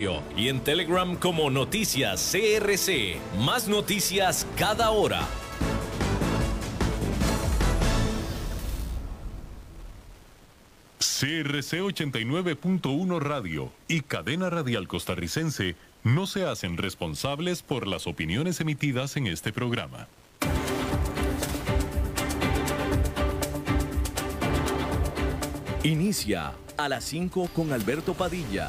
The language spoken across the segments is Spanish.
y en Telegram como Noticias CRC. Más noticias cada hora. CRC 89.1 Radio y Cadena Radial Costarricense no se hacen responsables por las opiniones emitidas en este programa. Inicia a las 5 con Alberto Padilla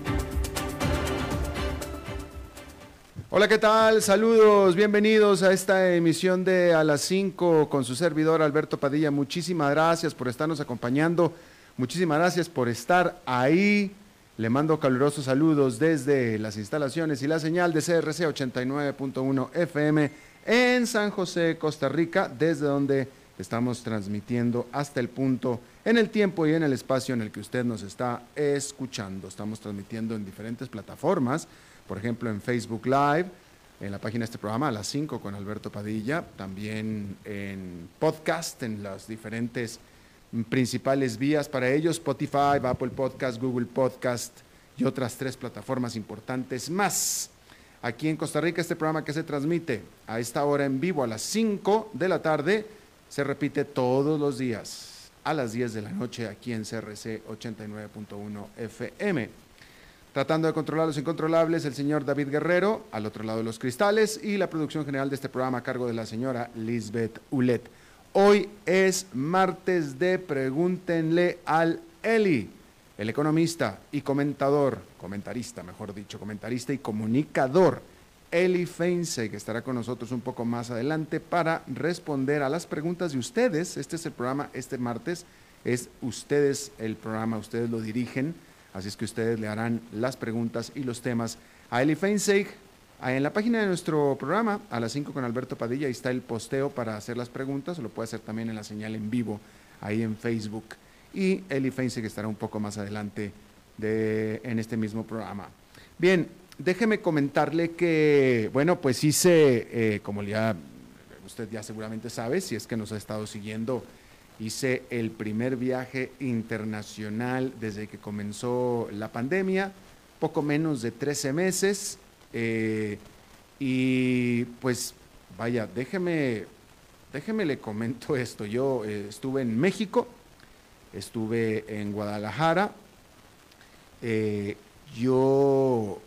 Hola, ¿qué tal? Saludos, bienvenidos a esta emisión de A las 5 con su servidor Alberto Padilla. Muchísimas gracias por estarnos acompañando, muchísimas gracias por estar ahí. Le mando calurosos saludos desde las instalaciones y la señal de CRC 89.1 FM en San José, Costa Rica, desde donde estamos transmitiendo hasta el punto, en el tiempo y en el espacio en el que usted nos está escuchando. Estamos transmitiendo en diferentes plataformas por ejemplo, en Facebook Live, en la página de este programa a las 5 con Alberto Padilla, también en podcast, en las diferentes principales vías para ellos, Spotify, Apple Podcast, Google Podcast y otras tres plataformas importantes más. Aquí en Costa Rica, este programa que se transmite a esta hora en vivo a las 5 de la tarde, se repite todos los días a las 10 de la noche aquí en CRC 89.1 FM. Tratando de controlar los incontrolables, el señor David Guerrero, al otro lado de los cristales, y la producción general de este programa a cargo de la señora Lisbeth Ulet. Hoy es martes de Pregúntenle al Eli, el economista y comentador, comentarista, mejor dicho, comentarista y comunicador, Eli Feinse, que estará con nosotros un poco más adelante para responder a las preguntas de ustedes. Este es el programa, este martes es ustedes el programa, ustedes lo dirigen Así es que ustedes le harán las preguntas y los temas a Eli Feinseig. En la página de nuestro programa, a las 5 con Alberto Padilla, ahí está el posteo para hacer las preguntas, lo puede hacer también en la señal en vivo, ahí en Facebook. Y Eli Feinseig estará un poco más adelante de, en este mismo programa. Bien, déjeme comentarle que, bueno, pues hice, eh, como ya usted ya seguramente sabe, si es que nos ha estado siguiendo Hice el primer viaje internacional desde que comenzó la pandemia, poco menos de 13 meses. Eh, y pues vaya, déjeme, déjeme le comento esto. Yo eh, estuve en México, estuve en Guadalajara. Eh, yo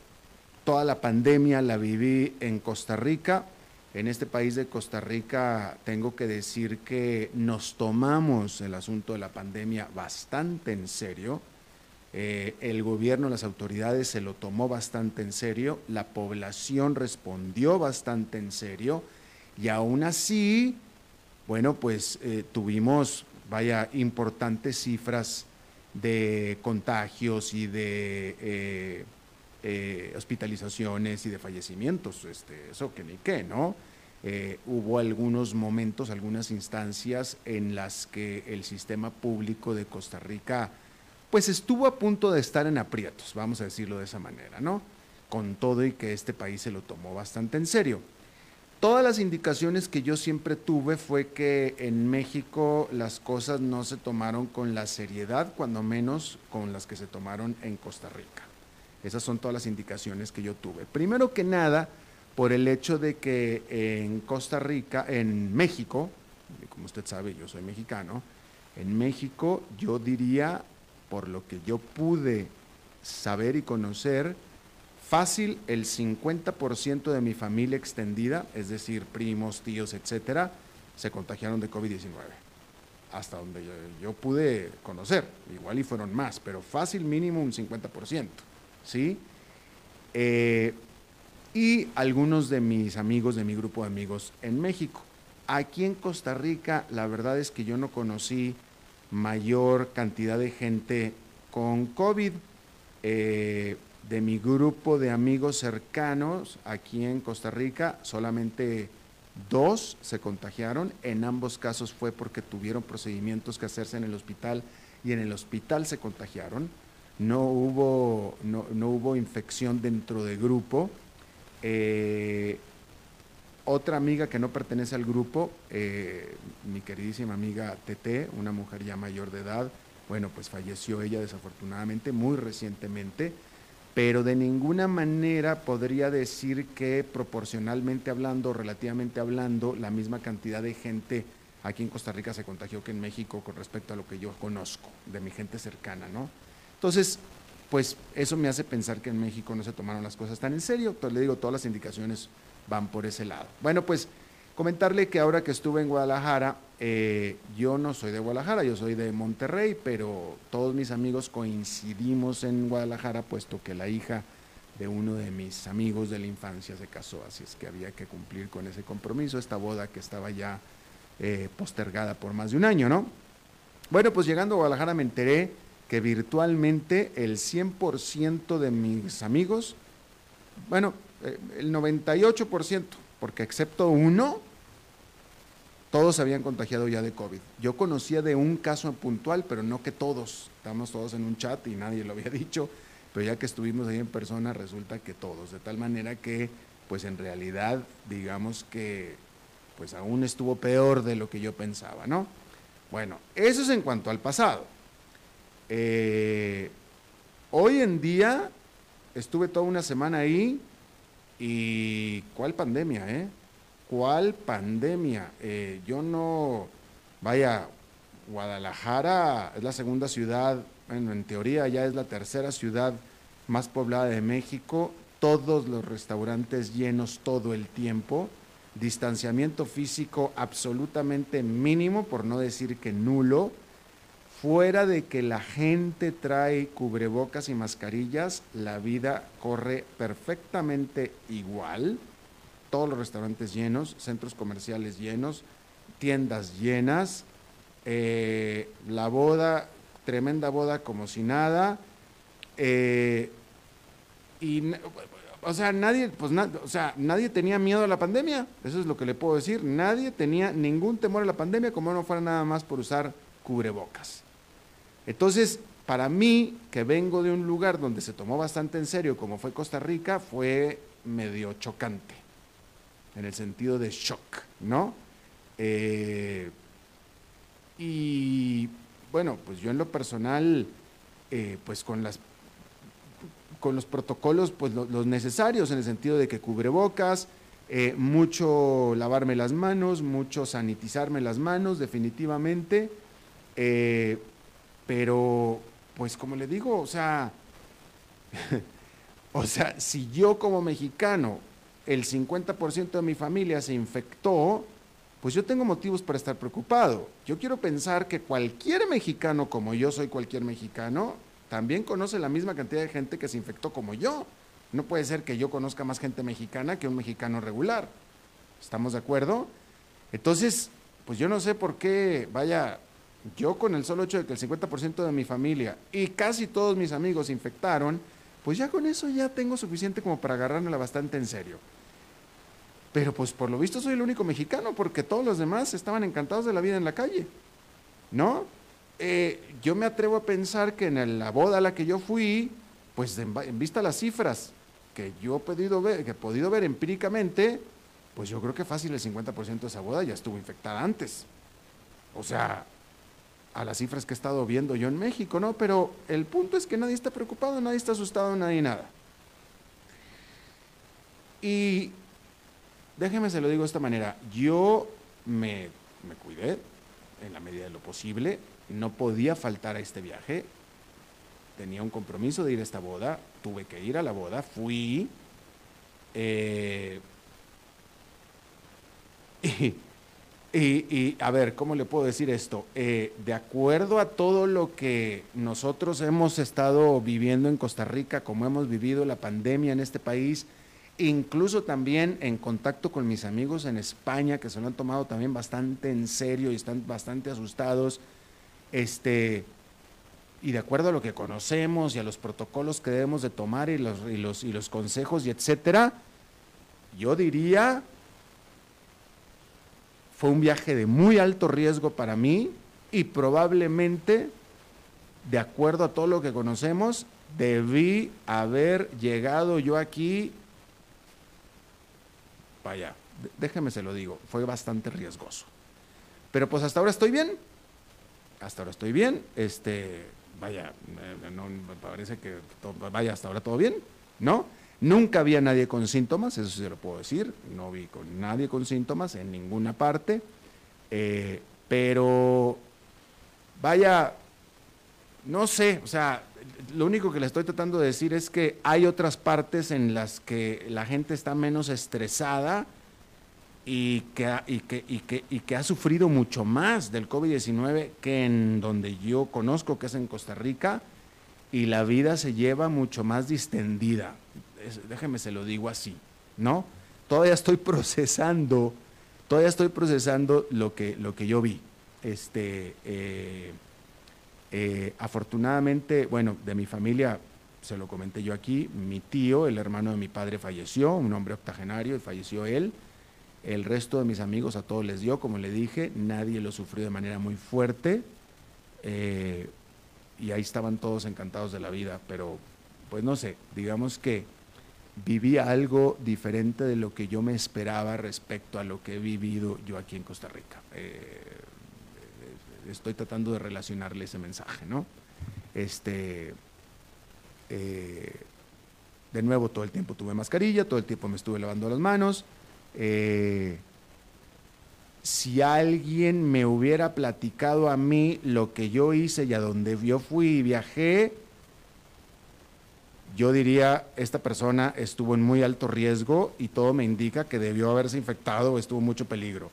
toda la pandemia la viví en Costa Rica en este país de Costa Rica tengo que decir que nos tomamos el asunto de la pandemia bastante en serio. Eh, el gobierno, las autoridades se lo tomó bastante en serio, la población respondió bastante en serio y aún así, bueno, pues eh, tuvimos, vaya, importantes cifras de contagios y de eh, hospitalizaciones y de fallecimientos, este, eso que ni qué, ¿no? Eh, hubo algunos momentos, algunas instancias en las que el sistema público de Costa Rica pues estuvo a punto de estar en aprietos, vamos a decirlo de esa manera, ¿no? Con todo y que este país se lo tomó bastante en serio. Todas las indicaciones que yo siempre tuve fue que en México las cosas no se tomaron con la seriedad, cuando menos con las que se tomaron en Costa Rica. Esas son todas las indicaciones que yo tuve. Primero que nada, por el hecho de que en Costa Rica, en México, como usted sabe, yo soy mexicano, en México yo diría, por lo que yo pude saber y conocer, fácil el 50% de mi familia extendida, es decir, primos, tíos, etcétera, se contagiaron de COVID-19. Hasta donde yo, pude conocer, igual y fueron más, pero fácil mínimo un 50%. ¿Sí? Eh, y algunos de mis amigos, de mi grupo de amigos en México. Aquí en Costa Rica, la verdad es que yo no conocí mayor cantidad de gente con COVID. Eh, de mi grupo de amigos cercanos aquí en Costa Rica, solamente dos se contagiaron. En ambos casos fue porque tuvieron procedimientos que hacerse en el hospital y en el hospital se contagiaron. No hubo, no, hubo infección dentro del grupo. Eh, otra amiga que no pertenece al grupo, eh, mi queridísima amiga Tete, una mujer ya mayor de edad, bueno, pues falleció ella desafortunadamente muy recientemente pero de ninguna manera podría decir que proporcionalmente hablando, relativamente hablando, la misma cantidad de gente aquí en Costa Rica se contagió que en México con respecto a lo que yo conozco de mi gente cercana, ¿no? Entonces, pues eso me hace pensar que en México no se tomaron las cosas tan en serio. Entonces, le digo, todas las indicaciones van por ese lado. Bueno, pues Comentarle que ahora que estuve en Guadalajara, eh, yo no soy de Guadalajara, yo soy de Monterrey, pero todos mis amigos coincidimos en Guadalajara, puesto que la hija de uno de mis amigos de la infancia se casó, así es que había que cumplir con ese compromiso, esta boda que estaba ya eh, postergada por más de un año, ¿no? Bueno, pues llegando a Guadalajara me enteré que virtualmente el 100% de mis amigos, bueno, eh, el 98%, porque excepto uno, todos se habían contagiado ya de COVID. Yo conocía de un caso puntual, pero no que todos. Estamos todos en un chat y nadie lo había dicho, pero ya que estuvimos ahí en persona, resulta que todos. De tal manera que, pues en realidad, digamos que, pues aún estuvo peor de lo que yo pensaba, ¿no? Bueno, eso es en cuanto al pasado. Eh, hoy en día, estuve toda una semana ahí, ¿Y cuál pandemia, eh? ¿Cuál pandemia? Eh, yo no, vaya, Guadalajara es la segunda ciudad, bueno, en teoría ya es la tercera ciudad más poblada de México, todos los restaurantes llenos todo el tiempo, distanciamiento físico absolutamente mínimo, por no decir que nulo, fuera de que la gente trae cubrebocas y mascarillas, la vida corre perfectamente igual. Todos los restaurantes llenos, centros comerciales llenos, tiendas llenas, eh, la boda, tremenda boda como si nada. Eh, y, o sea, nadie, pues, o sea, nadie tenía miedo a la pandemia, eso es lo que le puedo decir. Nadie tenía ningún temor a la pandemia, como no fuera nada más por usar cubrebocas. Entonces, para mí, que vengo de un lugar donde se tomó bastante en serio, como fue Costa Rica, fue medio chocante, en el sentido de shock, ¿no? Eh, y bueno, pues yo en lo personal, eh, pues con las con los protocolos, pues los necesarios, en el sentido de que cubrebocas, eh, mucho lavarme las manos, mucho sanitizarme las manos, definitivamente. Pero, pues como le digo, o sea, o sea, si yo como mexicano, el 50% de mi familia se infectó, pues yo tengo motivos para estar preocupado. Yo quiero pensar que cualquier mexicano, como yo soy cualquier mexicano, también conoce la misma cantidad de gente que se infectó como yo. No puede ser que yo conozca más gente mexicana que un mexicano regular. ¿Estamos de acuerdo? Entonces, pues yo no sé por qué, vaya, yo con el solo hecho de que el 50% de mi familia y casi todos mis amigos se infectaron, pues ya con eso ya tengo suficiente como para agarrármela bastante en serio. Pero pues por lo visto soy el único mexicano porque todos los demás estaban encantados de la vida en la calle, ¿no? Eh, yo me atrevo a pensar que en la boda a la que yo fui, pues en, vista las cifras que yo he podido ver, que he podido ver empíricamente, pues yo creo que fácil el 50% de esa boda ya estuvo infectada antes. O sea, a las cifras que he estado viendo yo en México, ¿no? Pero el punto es que nadie está preocupado, nadie está asustado, nadie nada. Y déjeme se lo digo de esta manera, yo me, me cuidé en la medida de lo posible, no podía faltar a este viaje, tenía un compromiso de ir a esta boda, tuve que ir a la boda, fui, eh, y, y, a ver, ¿cómo le puedo decir esto? Eh, de acuerdo a todo lo que nosotros hemos estado viviendo en Costa Rica, como hemos vivido la pandemia en este país, incluso también en contacto con mis amigos en España, que se lo han tomado también bastante en serio y están bastante asustados, este, y de acuerdo a lo que conocemos y a los protocolos que debemos de tomar y los, y los, y los consejos y etcétera, yo diría fue un viaje de muy alto riesgo para mí y probablemente, de acuerdo a todo lo que conocemos, debí haber llegado yo aquí, vaya, déjeme se lo digo, fue bastante riesgoso. Pero pues hasta ahora estoy bien, hasta ahora estoy bien, este, vaya, no, me parece que, vaya, hasta ahora todo bien, ¿no? Nunca había nadie con síntomas, eso se lo puedo decir, no vi con nadie con síntomas en ninguna parte, eh, pero vaya, no sé, o sea, lo único que le estoy tratando de decir es que hay otras partes en las que la gente está menos estresada y que ha sufrido mucho más del COVID-19 que en donde yo conozco, que es en Costa Rica, y la vida se lleva mucho más distendida déjeme se lo digo así, ¿no? Todavía estoy procesando, todavía estoy procesando lo que, lo que yo vi. Este, eh, eh, afortunadamente, bueno, de mi familia, se lo comenté yo aquí, mi tío, el hermano de mi padre, falleció, un hombre octogenario, y falleció él. El resto de mis amigos a todos les dio, como le dije, nadie lo sufrió de manera muy fuerte. Eh, y ahí estaban todos encantados de la vida, pero pues no sé, digamos que vivía algo diferente de lo que yo me esperaba respecto a lo que he vivido yo aquí en Costa Rica. Eh, estoy tratando de relacionarle ese mensaje, ¿no? Este, eh, de nuevo, todo el tiempo tuve mascarilla, todo el tiempo me estuve lavando las manos. Eh, si alguien me hubiera platicado a mí lo que yo hice y a donde yo fui y viajé, yo diría, esta persona estuvo en muy alto riesgo y todo me indica que debió haberse infectado o estuvo mucho peligro.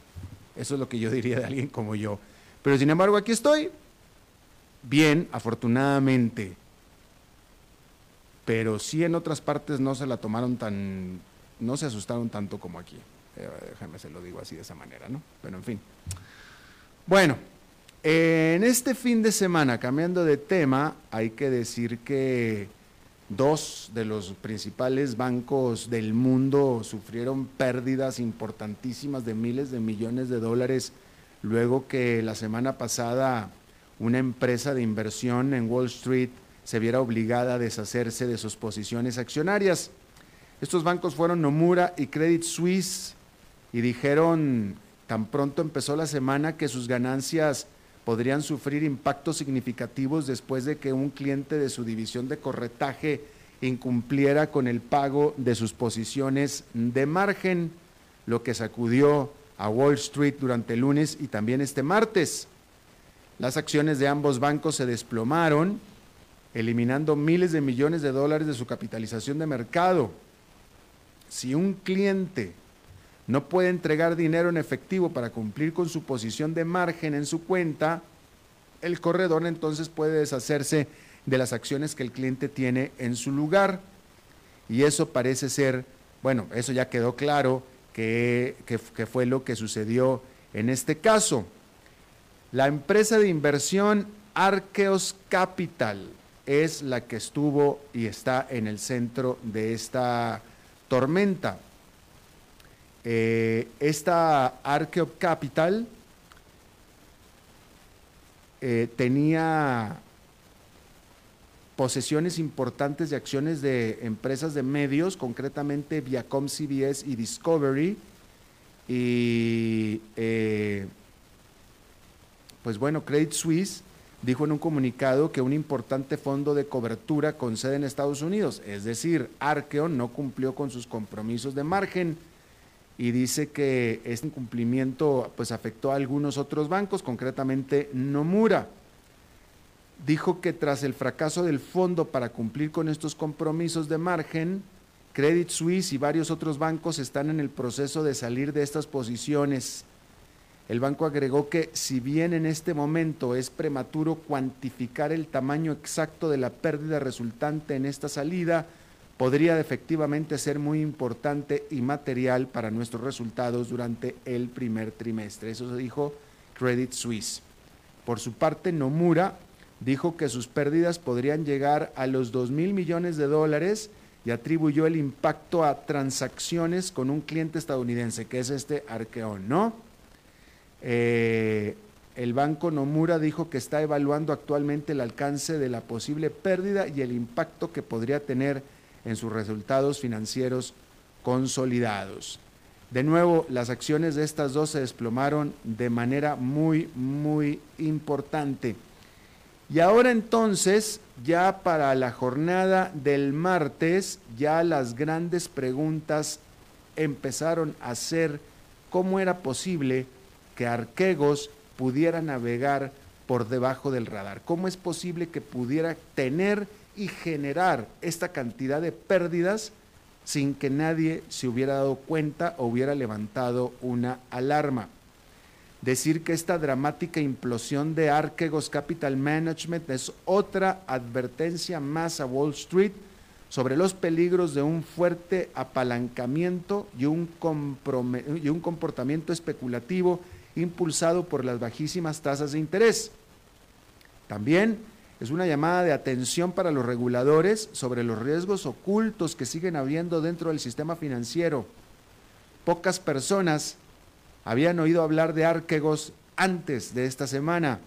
Eso es lo que yo diría de alguien como yo. Pero sin embargo, aquí estoy, bien, afortunadamente. Pero sí en otras partes no se la tomaron tan, no se asustaron tanto como aquí. Eh, déjame se lo digo así de esa manera, ¿no? Pero en fin. Bueno, en este fin de semana, cambiando de tema, hay que decir que Dos de los principales bancos del mundo sufrieron pérdidas importantísimas de miles de millones de dólares luego que la semana pasada una empresa de inversión en Wall Street se viera obligada a deshacerse de sus posiciones accionarias. Estos bancos fueron Nomura y Credit Suisse y dijeron tan pronto empezó la semana que sus ganancias podrían sufrir impactos significativos después de que un cliente de su división de corretaje incumpliera con el pago de sus posiciones de margen, lo que sacudió a Wall Street durante el lunes y también este martes. Las acciones de ambos bancos se desplomaron, eliminando miles de millones de dólares de su capitalización de mercado. Si un cliente no puede entregar dinero en efectivo para cumplir con su posición de margen en su cuenta, el corredor entonces puede deshacerse de las acciones que el cliente tiene en su lugar. Y eso parece ser, bueno, eso ya quedó claro que, fue lo que sucedió en este caso. La empresa de inversión Arqueos Capital es la que estuvo y está en el centro de esta tormenta. Eh, esta Arqueo Capital eh, tenía posesiones importantes de acciones de empresas de medios, concretamente Viacom CBS y Discovery. Y eh, pues bueno, Credit Suisse dijo en un comunicado que un importante fondo de cobertura con sede en Estados Unidos, es decir, Arkeon no cumplió con sus compromisos de margen y dice que este incumplimiento pues afectó a algunos otros bancos, concretamente Nomura. Dijo que tras el fracaso del fondo para cumplir con estos compromisos de margen, Credit Suisse y varios otros bancos están en el proceso de salir de estas posiciones. El banco agregó que si bien en este momento es prematuro cuantificar el tamaño exacto de la pérdida resultante en esta salida, podría efectivamente ser muy importante y material para nuestros resultados durante el primer trimestre. Eso se dijo Credit Suisse. Por su parte, Nomura dijo que sus pérdidas podrían llegar a los 2 mil millones de dólares y atribuyó el impacto a transacciones con un cliente estadounidense, que es este Arqueón, ¿no? Eh, el banco Nomura dijo que está evaluando actualmente el alcance de la posible pérdida y el impacto que podría tener en sus resultados financieros consolidados. De nuevo, las acciones de estas dos se desplomaron de manera muy, muy importante. Y ahora entonces, ya para la jornada del martes, ya las grandes preguntas empezaron a ser cómo era posible que Arquegos pudiera navegar por debajo del radar. ¿Cómo es posible que pudiera tener y generar esta cantidad de pérdidas sin que nadie se hubiera dado cuenta o hubiera levantado una alarma? decir que esta dramática implosión de Archegos Capital Management es otra advertencia más a Wall Street sobre los peligros de un fuerte apalancamiento y un, y un comportamiento especulativo impulsado por las bajísimas tasas de interés. También es una llamada de atención para los reguladores sobre los riesgos ocultos que siguen habiendo dentro del sistema financiero. Pocas personas habían oído hablar de Arquegos antes de esta semana,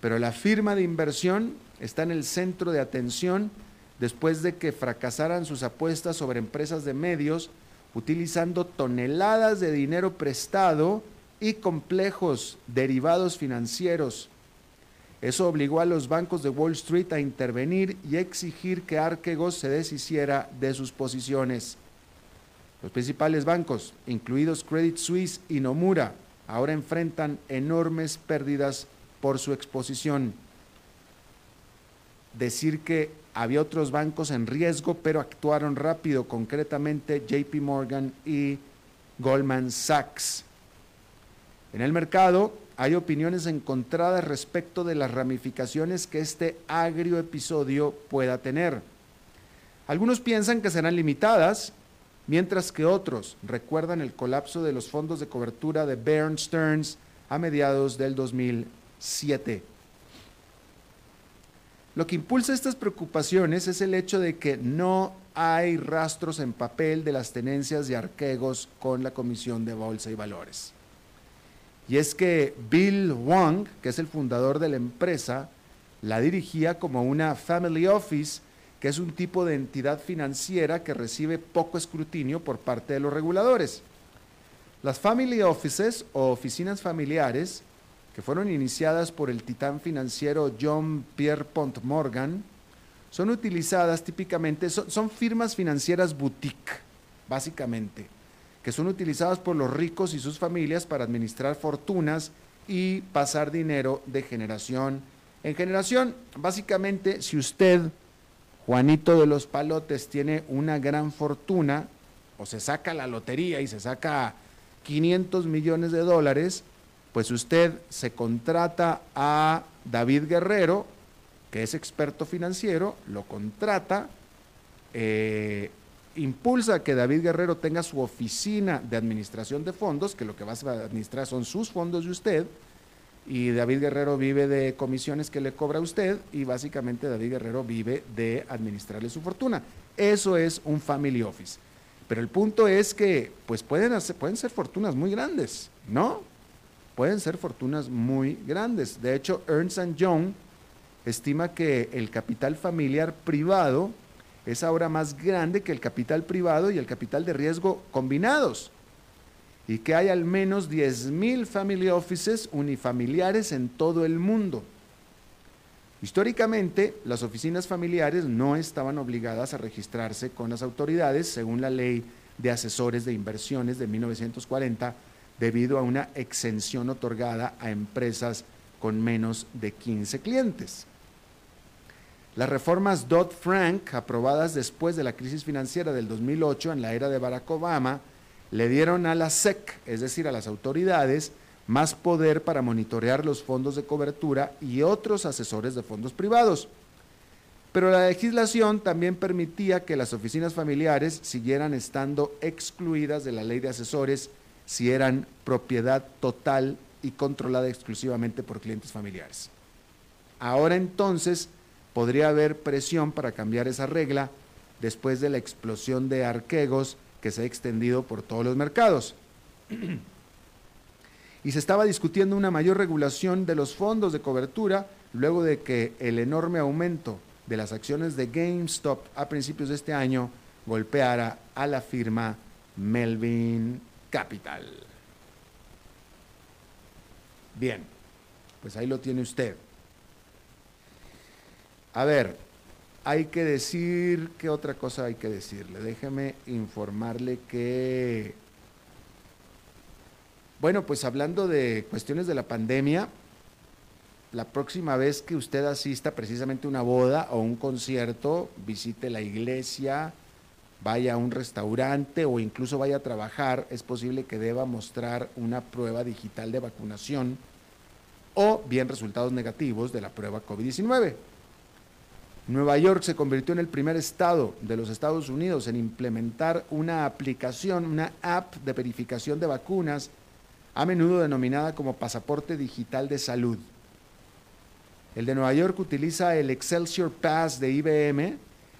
pero la firma de inversión está en el centro de atención después de que fracasaran sus apuestas sobre empresas de medios utilizando toneladas de dinero prestado y complejos derivados financieros. Eso obligó a los bancos de Wall Street a intervenir y exigir que Arquegos se deshiciera de sus posiciones. Los principales bancos, incluidos Credit Suisse y Nomura, ahora enfrentan enormes pérdidas por su exposición. Decir que había otros bancos en riesgo, pero actuaron rápido, concretamente JP Morgan y Goldman Sachs. En el mercado hay opiniones encontradas respecto de las ramificaciones que este agrio episodio pueda tener. Algunos piensan que serán limitadas mientras que otros recuerdan el colapso de los fondos de cobertura de Bear Stearns a mediados del 2007. Lo que impulsa estas preocupaciones es el hecho de que no hay rastros en papel de las tenencias de Arquegos con la Comisión de Bolsa y Valores. Y es que Bill Wong, que es el fundador de la empresa, la dirigía como una family office que es un tipo de entidad financiera que recibe poco escrutinio por parte de los reguladores. Las family offices o oficinas familiares, que fueron iniciadas por el titán financiero John Pierpont Morgan, son utilizadas típicamente, son, son firmas financieras boutique, básicamente, que son utilizadas por los ricos y sus familias para administrar fortunas y pasar dinero de generación en generación. Básicamente, si usted Juanito de los Palotes tiene una gran fortuna, o se saca la lotería y se saca 500 millones de dólares, pues usted se contrata a David Guerrero, que es experto financiero, lo contrata, eh, impulsa que David Guerrero tenga su oficina de administración de fondos, que lo que va a administrar son sus fondos de usted, y David Guerrero vive de comisiones que le cobra a usted y básicamente David Guerrero vive de administrarle su fortuna. Eso es un family office. Pero el punto es que pues pueden, hacer, pueden ser fortunas muy grandes, ¿no? Pueden ser fortunas muy grandes. De hecho, Ernst Young estima que el capital familiar privado es ahora más grande que el capital privado y el capital de riesgo combinados y que hay al menos 10.000 family offices unifamiliares en todo el mundo. Históricamente, las oficinas familiares no estaban obligadas a registrarse con las autoridades según la ley de asesores de inversiones de 1940 debido a una exención otorgada a empresas con menos de 15 clientes. Las reformas Dodd-Frank, aprobadas después de la crisis financiera del 2008 en la era de Barack Obama, le dieron a la SEC, es decir, a las autoridades, más poder para monitorear los fondos de cobertura y otros asesores de fondos privados. Pero la legislación también permitía que las oficinas familiares siguieran estando excluidas de la ley de asesores si eran propiedad total y controlada exclusivamente por clientes familiares. Ahora entonces podría haber presión para cambiar esa regla después de la explosión de arquegos que se ha extendido por todos los mercados. y se estaba discutiendo una mayor regulación de los fondos de cobertura luego de que el enorme aumento de las acciones de GameStop a principios de este año golpeara a la firma Melvin Capital. Bien, pues ahí lo tiene usted. A ver, hay que decir, ¿qué otra cosa hay que decirle? Déjeme informarle que, bueno, pues hablando de cuestiones de la pandemia, la próxima vez que usted asista precisamente a una boda o un concierto, visite la iglesia, vaya a un restaurante o incluso vaya a trabajar, es posible que deba mostrar una prueba digital de vacunación o bien resultados negativos de la prueba COVID-19. Nueva York se convirtió en el primer estado de los Estados Unidos en implementar una aplicación, una app de verificación de vacunas, a menudo denominada como pasaporte digital de salud. El de Nueva York utiliza el Excelsior Pass de IBM,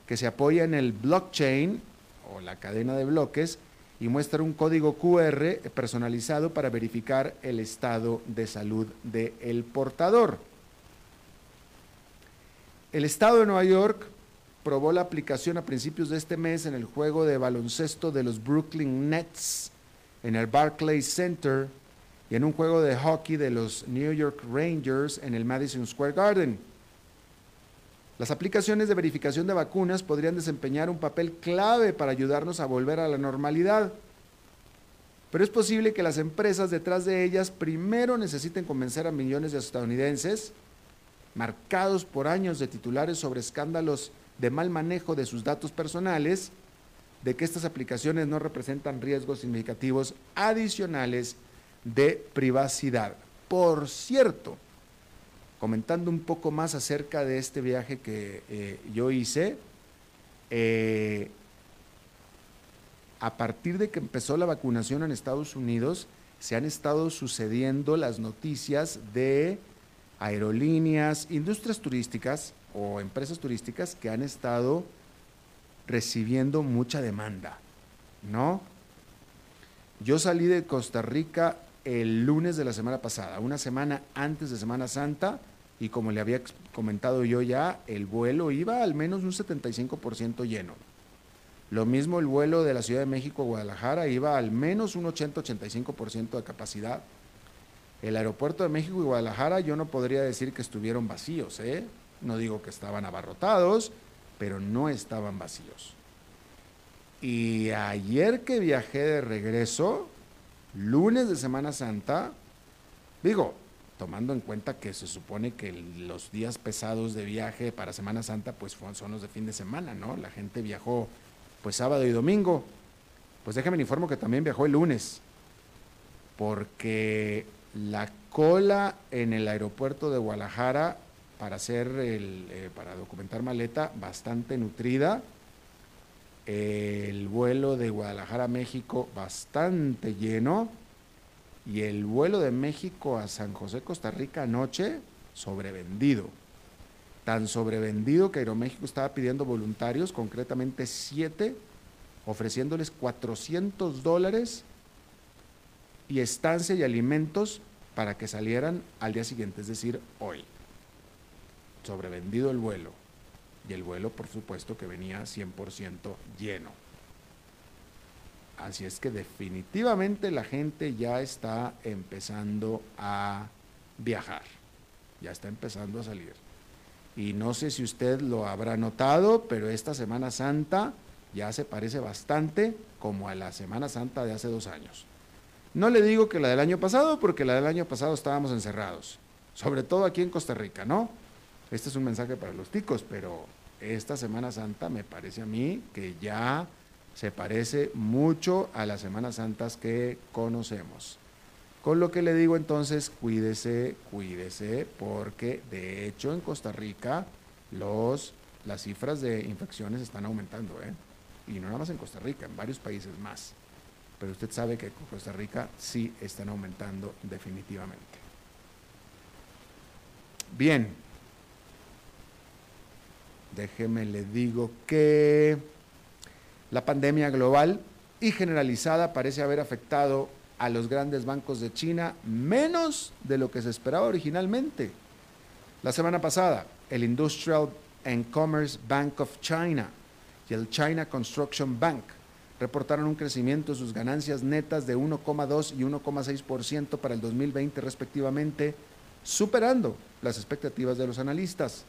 que se apoya en el blockchain o la cadena de bloques y muestra un código QR personalizado para verificar el estado de salud del portador. El estado de Nueva York probó la aplicación a principios de este mes en el juego de baloncesto de los Brooklyn Nets en el Barclays Center y en un juego de hockey de los New York Rangers en el Madison Square Garden. Las aplicaciones de verificación de vacunas podrían desempeñar un papel clave para ayudarnos a volver a la normalidad. Pero es posible que las empresas detrás de ellas primero necesiten convencer a millones de estadounidenses, marcados por años de titulares sobre escándalos de mal manejo de sus datos personales, de que estas aplicaciones no representan riesgos significativos adicionales de privacidad. Por cierto, comentando un poco más acerca de este viaje que eh, yo hice, eh, a partir de que empezó la vacunación en Estados Unidos, se han estado sucediendo las noticias de aerolíneas, industrias turísticas o empresas turísticas que han estado recibiendo mucha demanda, ¿no? Yo salí de Costa Rica el lunes de la semana pasada, una semana antes de Semana Santa, y como le había comentado yo ya, el vuelo iba al menos un 75% lleno. Lo mismo el vuelo de la Ciudad de México a Guadalajara iba al menos un 80-85% de capacidad. El aeropuerto de México y Guadalajara yo no podría decir que estuvieron vacíos, ¿eh? No digo que estaban abarrotados, pero no estaban vacíos. Y ayer que viajé de regreso, lunes de Semana Santa, digo, tomando en cuenta que se supone que los días pesados de viaje para Semana Santa pues son los de fin de semana, ¿no? La gente viajó pues sábado y domingo. Pues déjame informo que también viajó el lunes, porque la cola en el aeropuerto de Guadalajara para hacer el, eh, para documentar maleta bastante nutrida el vuelo de Guadalajara a México bastante lleno y el vuelo de México a San José, Costa Rica anoche sobrevendido. Tan sobrevendido que Aeroméxico estaba pidiendo voluntarios, concretamente siete, ofreciéndoles 400 dólares y estancia y alimentos para que salieran al día siguiente, es decir, hoy. Sobrevendido el vuelo y el vuelo, por supuesto, que venía 100% lleno. Así es que definitivamente la gente ya está empezando a viajar, ya está empezando a salir. Y no sé si usted lo habrá notado, pero esta Semana Santa ya se parece bastante como a la Semana Santa de hace dos años. No le digo que la del año pasado, porque la del año pasado estábamos encerrados, sobre todo aquí en Costa Rica, ¿no? Este es un mensaje para los ticos, pero esta Semana Santa me parece a mí que ya se parece mucho a las Semanas Santas que conocemos. Con lo que le digo entonces, cuídese, cuídese, porque de hecho en Costa Rica los, las cifras de infecciones están aumentando, ¿eh? y no nada más en Costa Rica, en varios países más. Pero usted sabe que Costa Rica sí están aumentando definitivamente. Bien, déjeme le digo que la pandemia global y generalizada parece haber afectado a los grandes bancos de China menos de lo que se esperaba originalmente. La semana pasada, el Industrial and Commerce Bank of China y el China Construction Bank reportaron un crecimiento de sus ganancias netas de 1,2 y 1,6% para el 2020 respectivamente, superando las expectativas de los analistas.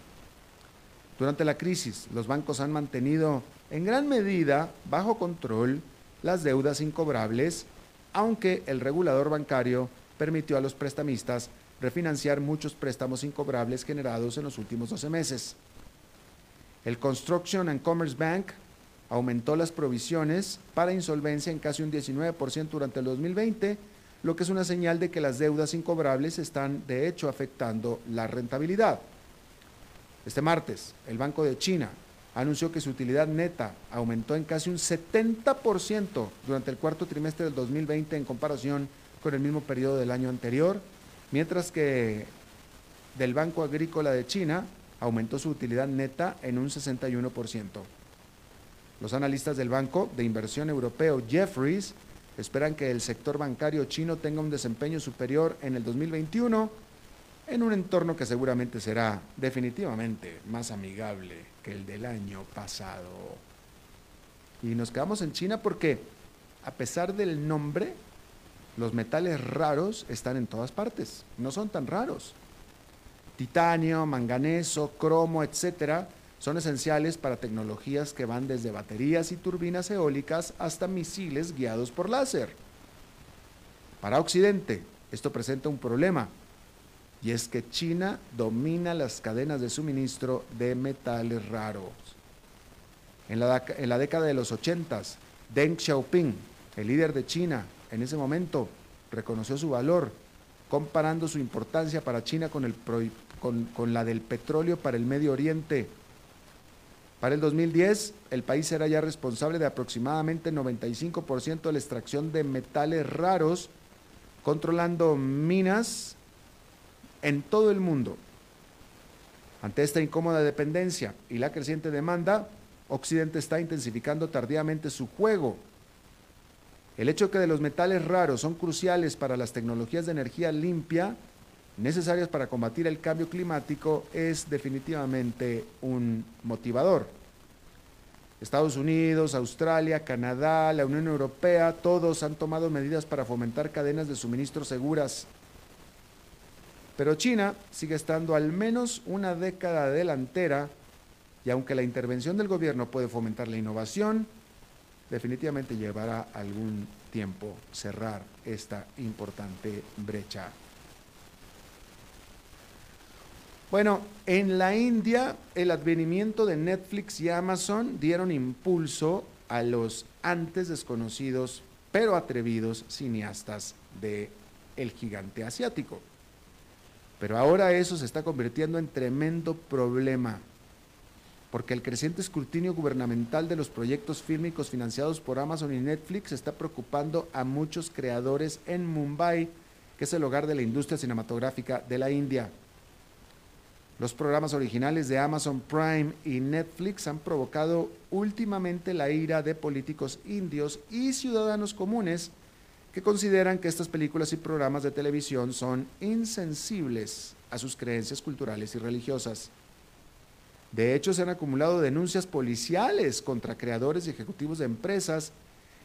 Durante la crisis, los bancos han mantenido en gran medida bajo control las deudas incobrables, aunque el regulador bancario permitió a los prestamistas refinanciar muchos préstamos incobrables generados en los últimos 12 meses. El Construction and Commerce Bank aumentó las provisiones para insolvencia en casi un 19% durante el 2020, lo que es una señal de que las deudas incobrables están de hecho afectando la rentabilidad. Este martes, el Banco de China anunció que su utilidad neta aumentó en casi un 70% durante el cuarto trimestre del 2020 en comparación con el mismo periodo del año anterior, mientras que del Banco Agrícola de China aumentó su utilidad neta en un 61%. Los analistas del Banco de Inversión Europeo Jeffries esperan que el sector bancario chino tenga un desempeño superior en el 2021 en un entorno que seguramente será definitivamente más amigable que el del año pasado. Y nos quedamos en China porque, a pesar del nombre, los metales raros están en todas partes, no son tan raros. Titanio, manganeso, cromo, etcétera, son esenciales para tecnologías que van desde baterías y turbinas eólicas hasta misiles guiados por láser. Para Occidente, esto presenta un problema y es que China domina las cadenas de suministro de metales raros. En la, década de los 80, Deng Xiaoping, el líder de China, en ese momento reconoció su valor, comparando su importancia para China con la del petróleo para el Medio Oriente. Para el 2010, el país era ya responsable de aproximadamente 95% de la extracción de metales raros, controlando minas en todo el mundo. Ante esta incómoda dependencia y la creciente demanda, Occidente está intensificando tardíamente su juego. El hecho que de los metales raros son cruciales para las tecnologías de energía limpia necesarias para combatir el cambio climático es definitivamente un motivador. Estados Unidos, Australia, Canadá, la Unión Europea, todos han tomado medidas para fomentar cadenas de suministro seguras pero China sigue estando al menos una década delantera y aunque la intervención del gobierno puede fomentar la innovación, definitivamente llevará algún tiempo cerrar esta importante brecha. Bueno, en la India el advenimiento de Netflix y Amazon dieron impulso a los antes desconocidos pero atrevidos cineastas de el gigante asiático. Pero ahora eso se está convirtiendo en tremendo problema, porque el creciente escrutinio gubernamental de los proyectos fílmicos financiados por Amazon y Netflix está preocupando a muchos creadores en Mumbai, que es el hogar de la industria cinematográfica de la India. Los programas originales de Amazon Prime y Netflix han provocado últimamente la ira de políticos indios y ciudadanos comunes que consideran que estas películas y programas de televisión son insensibles a sus creencias culturales y religiosas. De hecho, se han acumulado denuncias policiales contra creadores y ejecutivos de empresas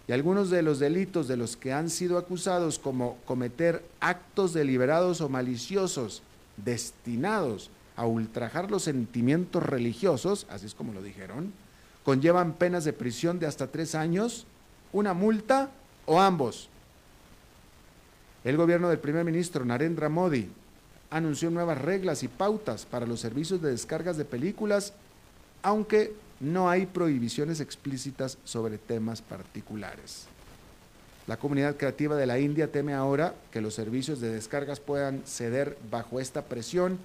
y algunos de los delitos de los que han sido acusados como cometer actos deliberados o maliciosos destinados a ultrajar los sentimientos religiosos, así es como lo dijeron, conllevan penas de prisión de hasta tres años, una multa o ambos. El gobierno del primer ministro Narendra Modi anunció nuevas reglas y pautas para los servicios de descargas de películas, aunque no hay prohibiciones explícitas sobre temas particulares. La comunidad creativa de la India teme ahora que los servicios de descargas puedan ceder bajo esta presión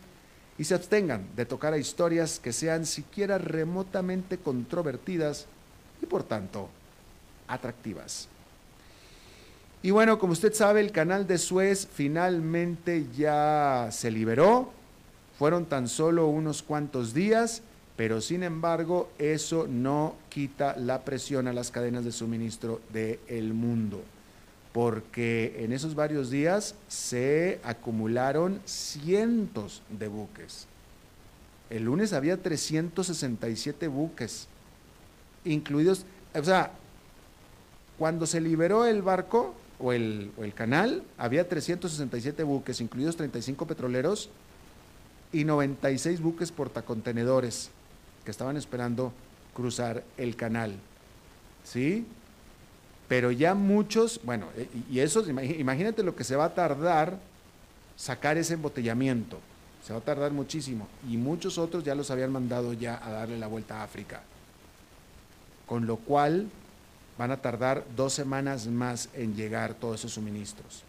y se abstengan de tocar a historias que sean siquiera remotamente controvertidas y por tanto atractivas. Y bueno, como usted sabe, el canal de Suez finalmente ya se liberó. Fueron tan solo unos cuantos días Pero sin embargo, eso no quita la presión a las cadenas de suministro del mundo, porque en esos varios días se acumularon cientos de buques. El lunes había 367 buques, incluidos, o sea, cuando se liberó el barco o el, canal, había 367 buques, incluidos 35 petroleros y 96 buques portacontenedores que estaban esperando cruzar el canal. ¿Sí? Pero ya muchos, bueno, eh, y eso, imagínate lo que se va a tardar sacar ese embotellamiento. Se va a tardar muchísimo. Y muchos otros ya los habían mandado ya a darle la vuelta a África. Con lo cual van a tardar dos semanas más en llegar todos esos suministros.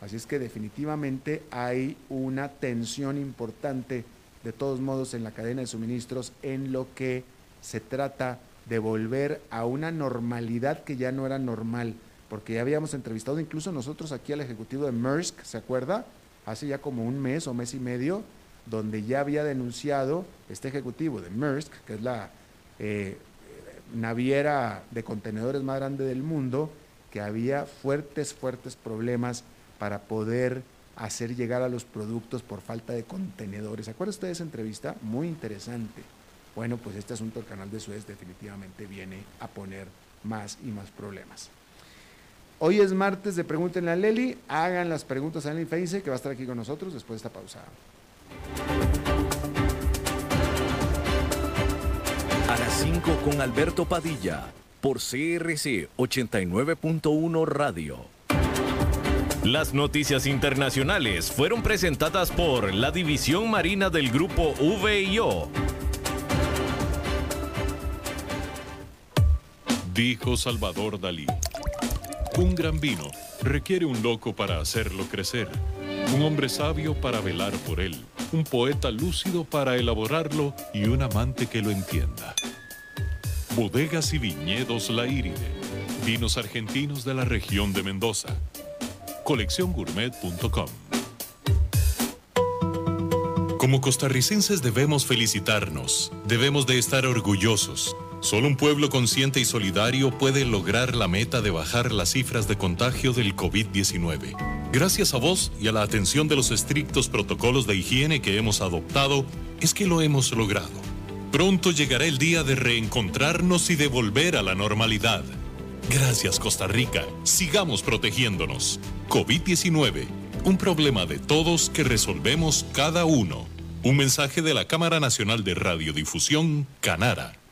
Así es que definitivamente hay una tensión importante de todos modos en la cadena de suministros en lo que se trata de volver a una normalidad que ya no era normal, porque ya habíamos entrevistado incluso nosotros aquí al ejecutivo de Maersk, ¿se acuerda? Hace ya como un mes o mes y medio, donde ya había denunciado este ejecutivo de Maersk, que es la eh, naviera de contenedores más grande del mundo, que había fuertes, fuertes problemas para poder hacer llegar a los productos por falta de contenedores. ¿Se acuerdan ustedes de esa entrevista? Muy interesante. Bueno, pues este asunto del canal de Suez definitivamente viene a poner más y más problemas. Hoy es martes de Pregúntenle a Leli. Hagan las preguntas a Leli Feinse, que va a estar aquí con nosotros después de esta pausa. A las 5 con Alberto Padilla, por CRC 89.1 Radio. Las noticias internacionales fueron presentadas por la División Marina del Grupo VIO. Dijo Salvador Dalí. Un gran vino requiere un loco para hacerlo crecer, un hombre sabio para velar por él, un poeta lúcido para elaborarlo y un amante que lo entienda. Bodegas y viñedos La Iride, vinos argentinos de la región de Mendoza colecciongourmet.com. Como costarricenses debemos felicitarnos, debemos de estar orgullosos. Solo un pueblo consciente y solidario puede lograr la meta de bajar las cifras de contagio del COVID-19. Gracias a vos y a la atención de los estrictos protocolos de higiene que hemos adoptado, es que lo hemos logrado. Pronto llegará el día de reencontrarnos y de volver a la normalidad. Gracias Costa Rica. Sigamos protegiéndonos. COVID-19, un problema de todos que resolvemos cada uno. Un mensaje de la Cámara Nacional de Radiodifusión, Canara.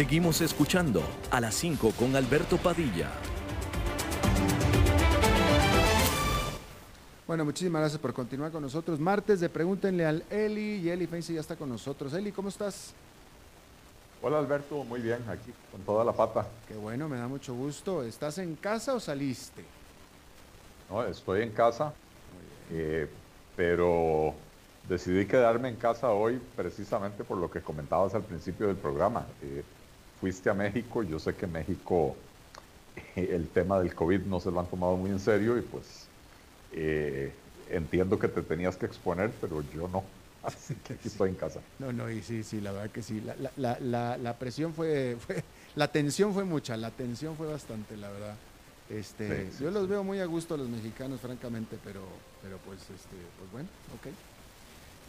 Seguimos escuchando a las 5 con Alberto Padilla. Bueno, muchísimas gracias por continuar con nosotros. Martes de Pregúntenle al Eli y Eli Feinse ya está con nosotros. Eli, ¿cómo estás? Hola Alberto, muy bien, aquí con toda la pata. Qué bueno, me da mucho gusto. ¿Estás en casa o saliste? No, estoy en casa, eh, pero decidí quedarme en casa hoy precisamente por lo que comentabas al principio del programa. Eh, fuiste a México, yo sé que México el tema del COVID no se lo han tomado muy en serio y pues eh, entiendo que te tenías que exponer, pero yo no. Así que aquí estoy en casa. No, no, y sí, sí, la verdad que sí. La, la, la, la presión fue, fue, la tensión fue mucha, la tensión fue bastante, la verdad. Este, yo los veo muy a gusto a los mexicanos, francamente, pero, pero pues, este, pues bueno, ok.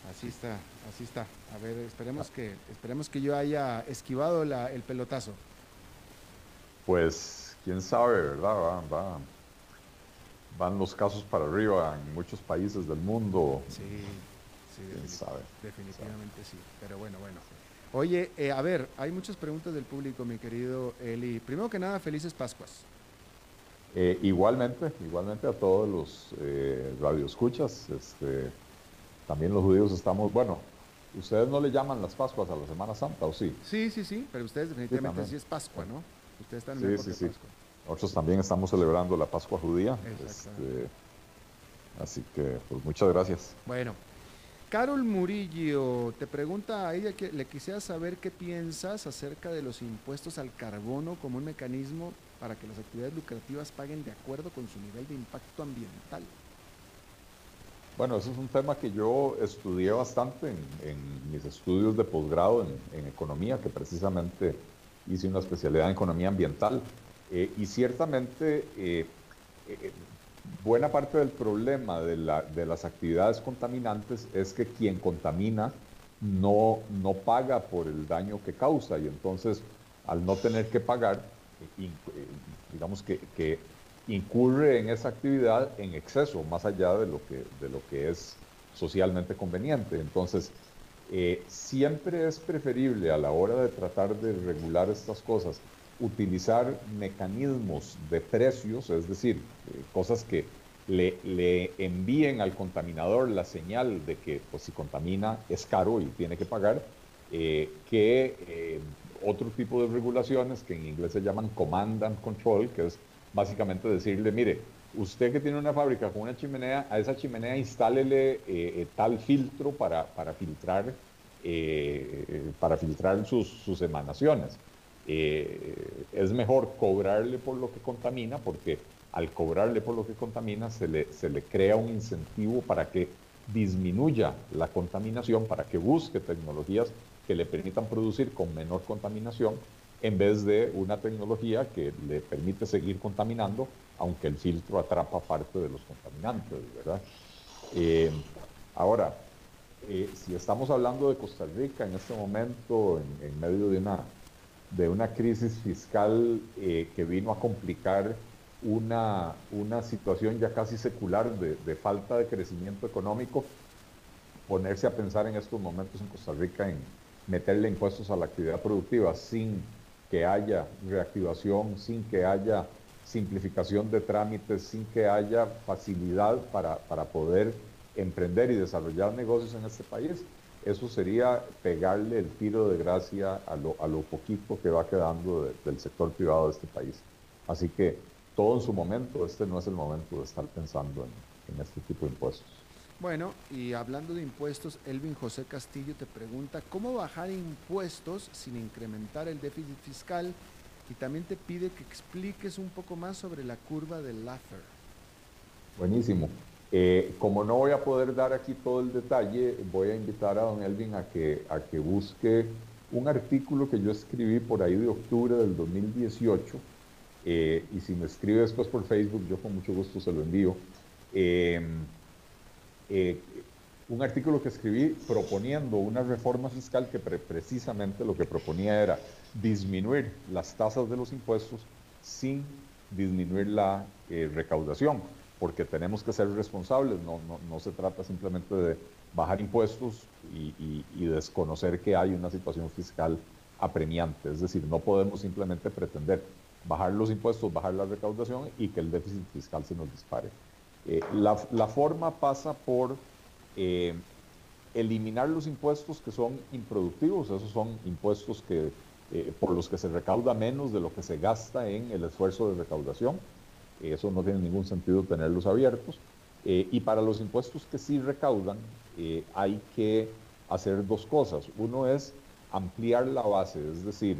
Así está, así está. A ver, esperemos que, esperemos que yo haya esquivado el pelotazo. Pues, quién sabe, ¿verdad? Va, van los casos para arriba en muchos países del mundo. Sí, sí, ¿Quién sabe? definitivamente sí. Pero bueno, bueno. Oye, eh, a ver, hay muchas preguntas del público, mi querido Eli. Primero que nada, felices Pascuas. Eh, igualmente, igualmente a todos los eh, radioescuchas. Este, también los judíos estamos, bueno, ustedes no le llaman las Pascuas a la Semana Santa, ¿o sí? Sí, sí, sí, pero ustedes definitivamente sí, es Pascua, ¿no? Ustedes están en sí, sí, sí. Nosotros también estamos celebrando la Pascua judía. Este, así que, pues muchas gracias. Bueno, Carol Murillo te pregunta a ella que le quisiera saber qué piensas acerca de los impuestos al carbono como un mecanismo para que las actividades lucrativas paguen de acuerdo con su nivel de impacto ambiental. Bueno, eso es un tema que yo estudié bastante en, mis estudios de posgrado en, economía, que precisamente hice una especialidad en economía ambiental. Eh, y ciertamente, eh, eh, buena parte del problema de, las actividades contaminantes es que quien contamina no, no paga por el daño que causa y entonces al no tener que pagar, digamos que incurre en esa actividad en exceso, más allá de lo que, de lo que es socialmente conveniente. Entonces, eh, siempre es preferible a la hora de tratar de regular estas cosas utilizar mecanismos de precios, es decir, eh, cosas que le, le, envíen al contaminador la señal de que pues, si contamina es caro y tiene que pagar, eh, que otro tipo de regulaciones que en inglés se llaman command and control, que es básicamente decirle, mire, usted que tiene una fábrica con una chimenea, a esa chimenea instálele eh, eh, tal filtro para, para filtrar, eh, para filtrar sus, sus emanaciones. es mejor cobrarle por lo que contamina, porque al cobrarle por lo que contamina se le, se le crea un incentivo para que disminuya la contaminación, para que busque tecnologías que le permitan producir con menor contaminación en vez de una tecnología que le permite seguir contaminando, aunque el filtro atrapa parte de los contaminantes, ¿verdad? Eh, ahora, eh, si estamos hablando de Costa Rica en este momento, en, medio de una, de una crisis fiscal eh, que vino a complicar una, una situación ya casi secular de, de, falta de crecimiento económico, ponerse a pensar en estos momentos en Costa Rica en meterle impuestos a la actividad productiva sin que haya reactivación, sin que haya simplificación de trámites, sin que haya facilidad para, poder emprender y desarrollar negocios en este país, eso sería pegarle el tiro de gracia a lo, a lo poquito que va quedando del sector privado de este país. Así que todo en su momento, este no es el momento de estar pensando en este tipo de impuestos. Bueno, y hablando de impuestos, Elvin José Castillo te pregunta, ¿cómo bajar impuestos sin incrementar el déficit fiscal? Y también te pide que expliques un poco más sobre la curva del Laffer. Buenísimo. Eh, como no voy a poder dar aquí todo el detalle, voy a invitar a don Elvin a que, a que busque un artículo que yo escribí por ahí de octubre del 2018. Eh, y si me escribe después por Facebook, yo con mucho gusto se lo envío. Eh, eh, un artículo que escribí proponiendo una reforma fiscal que precisamente lo que proponía era disminuir las tasas de los impuestos sin disminuir la eh, recaudación, porque tenemos que ser responsables, no, no, se trata simplemente de bajar impuestos y, desconocer que hay una situación fiscal apremiante, es decir, no podemos simplemente pretender bajar los impuestos, bajar la recaudación y que el déficit fiscal se nos dispare. Eh, la, forma pasa por eh, eliminar los impuestos que son improductivos, esos son impuestos que, eh, por los que se recauda menos de lo que se gasta en el esfuerzo de recaudación. Eso no tiene ningún sentido tenerlos abiertos. y para los impuestos que sí recaudan, hay que hacer dos cosas. Uno es ampliar la base, es decir,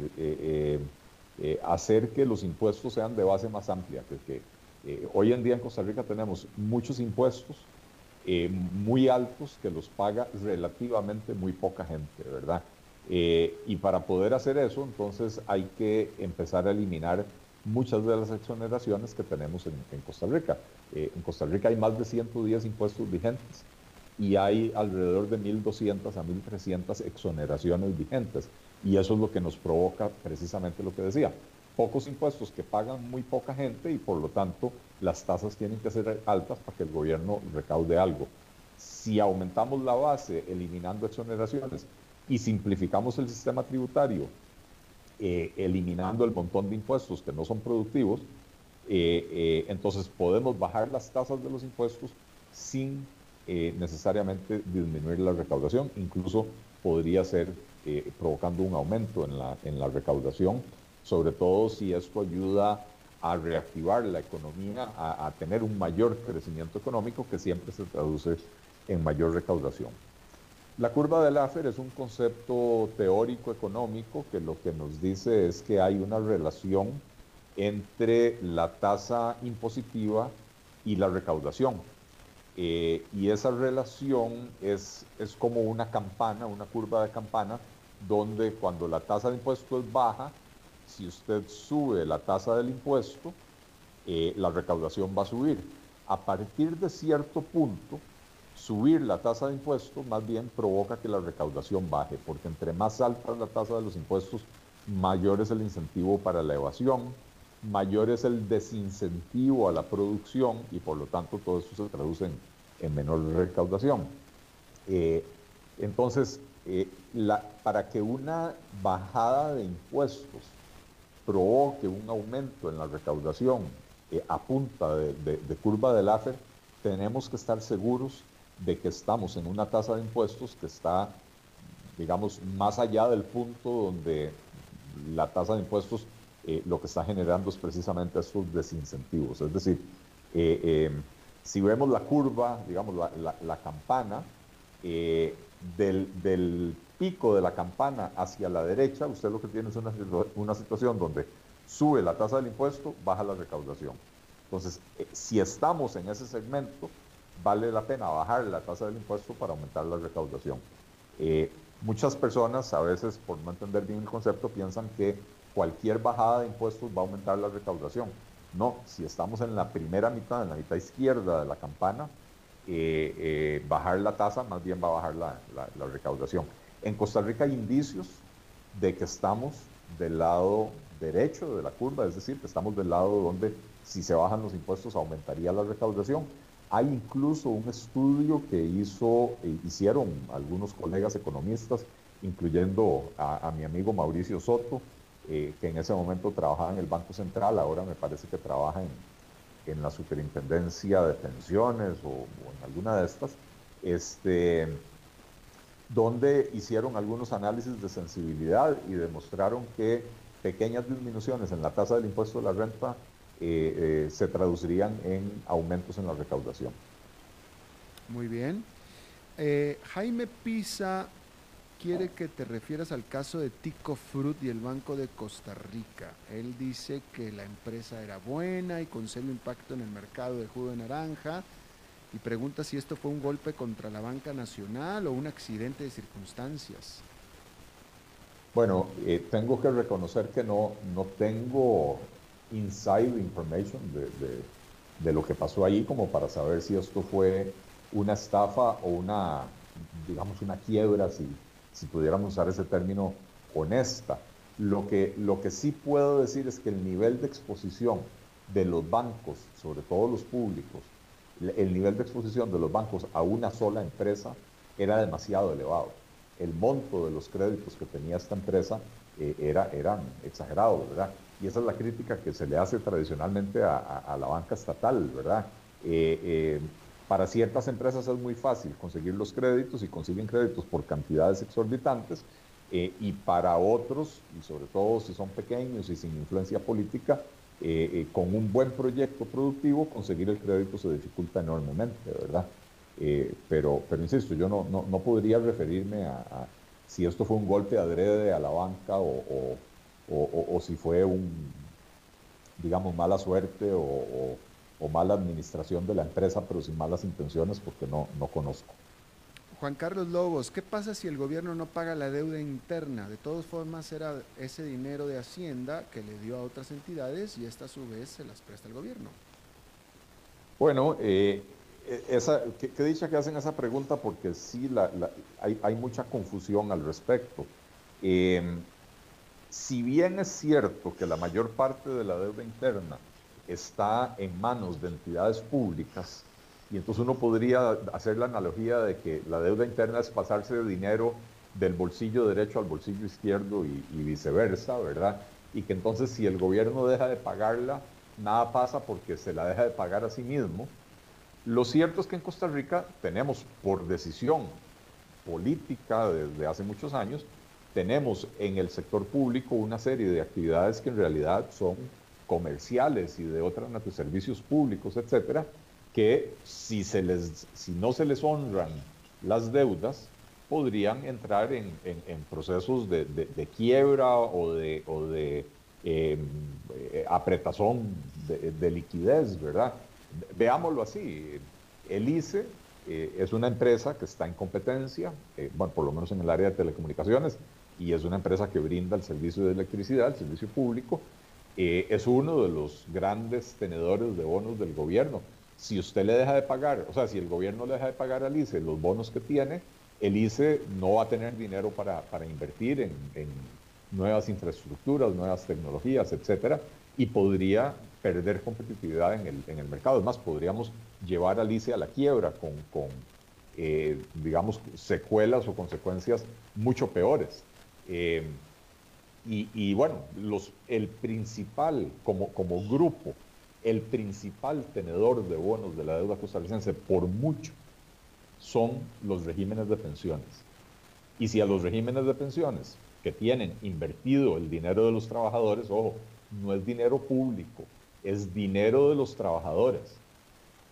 hacer que los impuestos sean de base más amplia, que, que eh, hoy en día en Costa Rica tenemos muchos impuestos eh, muy altos que los paga relativamente muy poca gente, ¿verdad? Eh, y para poder hacer eso, entonces hay que empezar a eliminar muchas de las exoneraciones que tenemos en, Costa Rica. en Costa Rica hay más de 110 impuestos vigentes y hay alrededor de 1.200 a 1.300 exoneraciones vigentes. Y eso es lo que nos provoca precisamente lo que decía, pocos impuestos que pagan muy poca gente y por lo tanto las tasas tienen que ser altas para que el gobierno recaude algo. Si aumentamos la base eliminando exoneraciones y simplificamos el sistema tributario, eh, eliminando el montón de impuestos que no son productivos, eh, eh, entonces podemos bajar las tasas de los impuestos sin necesariamente disminuir la recaudación, incluso podría ser provocando un aumento en la, en la recaudación, sobre todo si esto ayuda a reactivar la economía, a, tener un mayor crecimiento económico que siempre se traduce en mayor recaudación. La curva del Laffer es un concepto teórico económico que lo que nos dice es que hay una relación entre la tasa impositiva y la recaudación. Eh, y esa relación es, es como una campana, una curva de campana, donde cuando la tasa de impuesto es baja, si usted sube la tasa del impuesto, eh, la recaudación va a subir. A partir de cierto punto, subir la tasa de impuesto más bien provoca que la recaudación baje, porque entre más alta la tasa de los impuestos, mayor es el incentivo para la evasión, mayor es el desincentivo a la producción y por lo tanto todo eso se traduce en, menor recaudación. Eh, entonces, eh, para que una bajada de impuestos provoque un aumento en la recaudación eh, a punta de, de curva del AFER, tenemos que estar seguros de que estamos en una tasa de impuestos que está, digamos, más allá del punto donde la tasa de impuestos eh, lo que está generando es precisamente estos desincentivos. Es decir, eh, eh, si vemos la curva, digamos, la, campana, del, pico de la campana hacia la derecha, usted lo que tiene es una, una situación donde sube la tasa del impuesto, baja la recaudación. Entonces, si estamos en ese segmento, vale la pena bajar la tasa del impuesto para aumentar la recaudación. muchas personas, a veces por no entender bien el concepto, piensan que cualquier bajada de impuestos va a aumentar la recaudación. No, si estamos en la primera mitad, en la mitad izquierda de la campana, eh, eh, bajar la tasa más bien va a bajar la, recaudación. En Costa Rica hay indicios de que estamos del lado derecho de la curva, es decir, que estamos del lado donde si se bajan los impuestos aumentaría la recaudación. Hay incluso un estudio que hizo, eh, hicieron algunos colegas economistas, incluyendo a mi amigo Mauricio Soto, eh, que en ese momento trabajaba en el Banco Central, ahora me parece que trabaja en, en la Superintendencia de Pensiones o, en alguna de estas, este, donde hicieron algunos análisis de sensibilidad y demostraron que pequeñas disminuciones en la tasa del impuesto de la renta eh, eh, se traducirían en aumentos en la recaudación. Muy bien. Jaime Pisa quiere que te refieras al caso de Tico Fruit y el Banco de Costa Rica. Él dice que la empresa era buena y con serio impacto en el mercado de jugo de naranja y pregunta si esto fue un golpe contra la banca nacional o un accidente de circunstancias. Bueno, eh, tengo que reconocer que no, no tengo inside information de, de lo que pasó ahí como para saber si esto fue una estafa o una, digamos, una quiebra, si, si pudiéramos usar ese término, honesta. Lo que, lo que sí puedo decir es que el nivel de exposición de los bancos, sobre todo los públicos, el nivel de exposición de los bancos a una sola empresa era demasiado elevado. El monto de los créditos que tenía esta empresa eh, era, eran exagerados, ¿verdad? Y esa es la crítica que se le hace tradicionalmente a, la banca estatal, ¿verdad? Eh, eh, para ciertas empresas es muy fácil conseguir los créditos y consiguen créditos por cantidades exorbitantes y para otros, y sobre todo si son pequeños y sin influencia política, eh, eh, con un buen proyecto productivo conseguir el crédito se dificulta enormemente, ¿verdad? pero, pero insisto, yo no, no, podría referirme a, si esto fue un golpe adrede a la banca o, o si fue un, digamos, mala suerte o mala administración de la empresa, pero sin malas intenciones, porque no, no conozco. Juan Carlos Lobos, ¿qué pasa si el gobierno no paga la deuda interna? De todas formas, era ese dinero de Hacienda que le dio a otras entidades y esta a su vez se las presta el gobierno. Bueno, eh, esa, ¿qué, dicha que hacen esa pregunta porque sí la, hay, hay, mucha confusión al respecto. Em, si bien es cierto que la mayor parte de la deuda interna está en manos de entidades públicas, y entonces uno podría hacer la analogía de que la deuda interna es pasarse de dinero del bolsillo derecho al bolsillo izquierdo y, viceversa, ¿verdad? Y que entonces si el gobierno deja de pagarla, nada pasa porque se la deja de pagar a sí mismo. Lo cierto es que en Costa Rica tenemos por decisión política desde hace muchos años, tenemos en el sector público una serie de actividades que en realidad son comerciales y de otras servicios públicos, etcétera, que si, no se les honran las deudas, podrían entrar en, procesos de, quiebra o de, o de em, eh, apretazón de, liquidez, ¿verdad? Veámoslo así, el ICE eh, es una empresa que está en competencia, eh, bueno, por lo menos en el área de telecomunicaciones, y es una empresa que brinda el servicio de electricidad, el servicio público, es uno de los grandes tenedores de bonos del gobierno si usted le deja de pagar, o sea, si el gobierno le deja de pagar al ICE los bonos que tiene, el ICE no va a tener dinero para, invertir en, nuevas infraestructuras, nuevas tecnologías, etcétera, y podría perder competitividad en el, mercado. Es más, podríamos llevar al ICE a la quiebra con, eh, digamos, secuelas o consecuencias mucho peores. Eh, y, bueno, los, el principal, como, como grupo, el principal tenedor de bonos de la deuda costarricense por mucho son los regímenes de pensiones. Y si a los regímenes de pensiones que tienen invertido el dinero de los trabajadores, ojo, no es dinero público, es dinero de los trabajadores.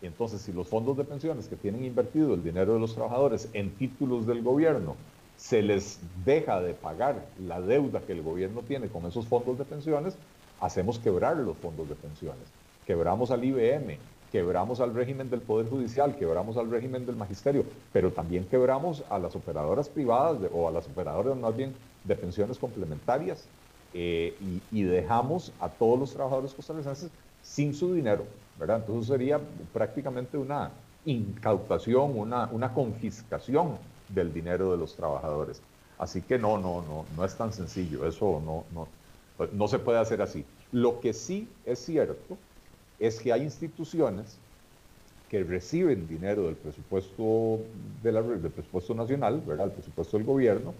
entonces, si los fondos de pensiones que tienen invertido el dinero de los trabajadores en títulos del gobierno, se les deja de pagar la deuda que el gobierno tiene con esos fondos de pensiones, hacemos quebrar los fondos de pensiones quebramos al IBM, quebramos al régimen del Poder Judicial, quebramos al régimen del Magisterio, pero también quebramos a las operadoras privadas o a las operadoras más bien de pensiones complementarias eh, y, dejamos a todos los trabajadores costarricenses sin su dinero, ¿verdad? Entonces sería prácticamente una incautación, una, una confiscación del dinero de los trabajadores. Así que no, no, no, no es tan sencillo, eso no, no, no se puede hacer así. Lo que sí es cierto es que hay instituciones que reciben dinero del presupuesto, del presupuesto nacional, ¿verdad? el presupuesto del gobierno,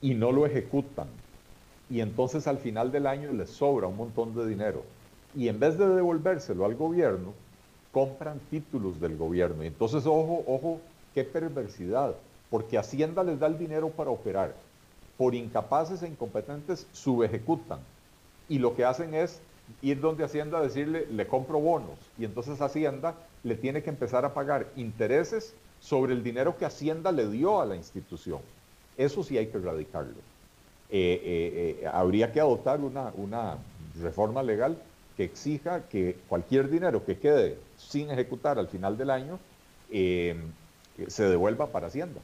y no lo ejecutan. Y entonces al final del año les sobra un montón de dinero. Y en vez de devolvérselo al gobierno, compran títulos del gobierno. Y entonces, ojo, ojo, qué perversidad, porque Hacienda les da el dinero para operar. Por incapaces e incompetentes, subejecutan. Y lo que hacen es ir donde Hacienda a decirle, le compro bonos. Y entonces Hacienda le tiene que empezar a pagar intereses sobre el dinero que Hacienda le dio a la institución. Eso sí hay que erradicarlo. Eh, eh, eh, habría que adoptar una, una reforma legal que exija que cualquier dinero que quede sin ejecutar al final del año se devuelva para Hacienda.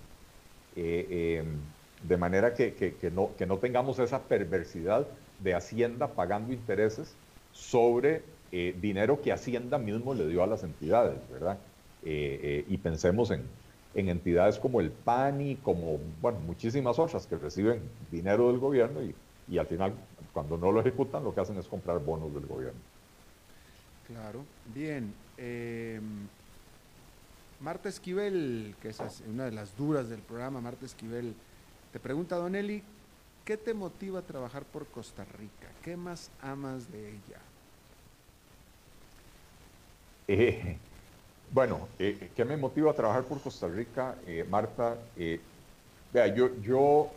de manera que, no, que no tengamos esa perversidad de Hacienda pagando intereses sobre eh, dinero que Hacienda mismo le dio a las entidades, ¿verdad? Eh, eh, y pensemos en, entidades como el PANI, como, bueno, muchísimas otras que reciben dinero del gobierno y, al final, cuando no lo ejecutan, lo que hacen es comprar bonos del gobierno. Claro, bien. Em, Marta Esquivel, que es una de las duras del programa, Marta Esquivel, te pregunta, Don Eli, ¿qué te motiva a trabajar por Costa Rica? ¿Qué más amas de ella? Eh, bueno, eh, ¿qué me motiva a trabajar por Costa Rica, eh, Marta? vea, yo, yo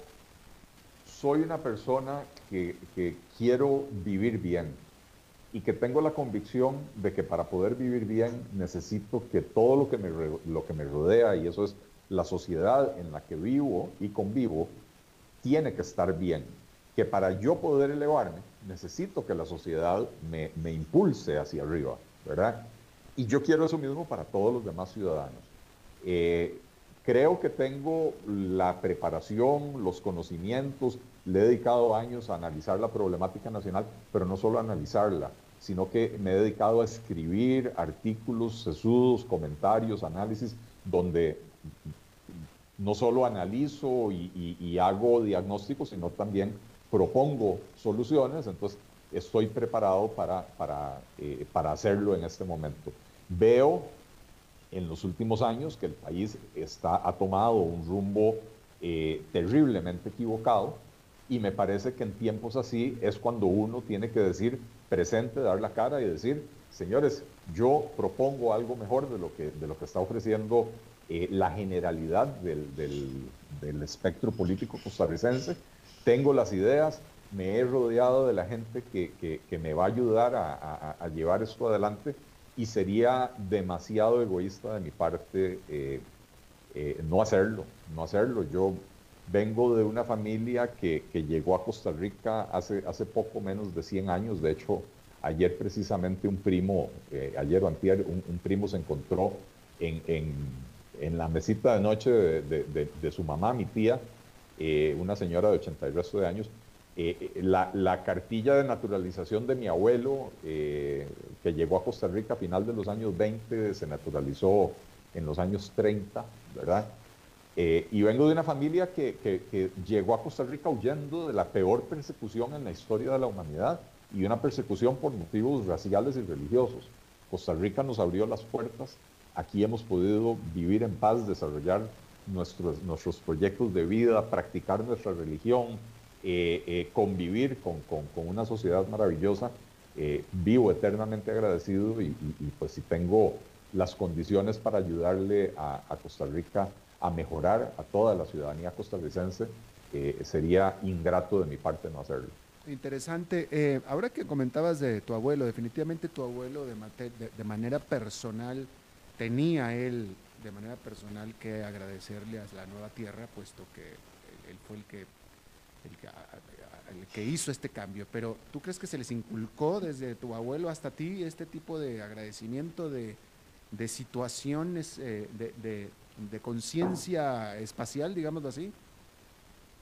soy una persona que, quiero vivir bien y que tengo la convicción de que para poder vivir bien necesito que todo lo que me, lo que me rodea, y eso es la sociedad en la que vivo y convivo, tiene que estar bien. Que para yo poder elevarme, necesito que la sociedad me, impulse hacia arriba, ¿verdad? Y yo quiero eso mismo para todos los demás ciudadanos. Eh, creo que tengo la preparación, los conocimientos, le he dedicado años a analizar la problemática nacional, pero no solo a analizarla, sino que me he dedicado a escribir artículos, sesudos, comentarios, análisis, donde no solo analizo y, hago diagnósticos, sino también propongo soluciones. Entonces, estoy preparado para, para, eh, para hacerlo en este momento. Veo en los últimos años que el país está, ha tomado un rumbo eh, terriblemente equivocado Y me parece que en tiempos así es cuando uno tiene que decir presente, dar la cara y decir, señores, yo propongo algo mejor de lo que, de lo que está ofreciendo eh, la generalidad del, del, espectro político costarricense. Tengo las ideas, me he rodeado de la gente que, que, me va a ayudar a, llevar esto adelante y sería demasiado egoísta de mi parte eh, eh, no hacerlo, no hacerlo. Yo vengo de una familia que, llegó a Costa Rica hace, hace poco menos de 100 años, de hecho ayer precisamente un primo, ayer o antier, un, primo se encontró en, en la mesita de noche de, su mamá, mi tía, eh, una señora de 80 y resto de años, eh, eh, la, cartilla de naturalización de mi abuelo, que llegó a Costa Rica a final de los años 20, se naturalizó en los años 30, ¿verdad? y vengo de una familia que, que, llegó a Costa Rica huyendo de la peor persecución en la historia de la humanidad y una persecución por motivos raciales y religiosos. Costa Rica nos abrió las puertas Aquí hemos podido vivir en paz, desarrollar nuestros, nuestros proyectos de vida, practicar nuestra religión, eh, eh, convivir con, una sociedad maravillosa. Eh, vivo eternamente agradecido y, pues si tengo las condiciones para ayudarle a, Costa Rica a mejorar a toda la ciudadanía costarricense, sería ingrato de mi parte no hacerlo. Interesante. ahora que comentabas de tu abuelo, definitivamente tu abuelo de manera personal tenía él de manera personal que agradecerle a la nueva tierra, puesto que él fue el que, el que, hizo este cambio. Pero ¿tú crees que se les inculcó desde tu abuelo hasta ti este tipo de agradecimiento, de, situaciones, eh, de, conciencia espacial, digámoslo así?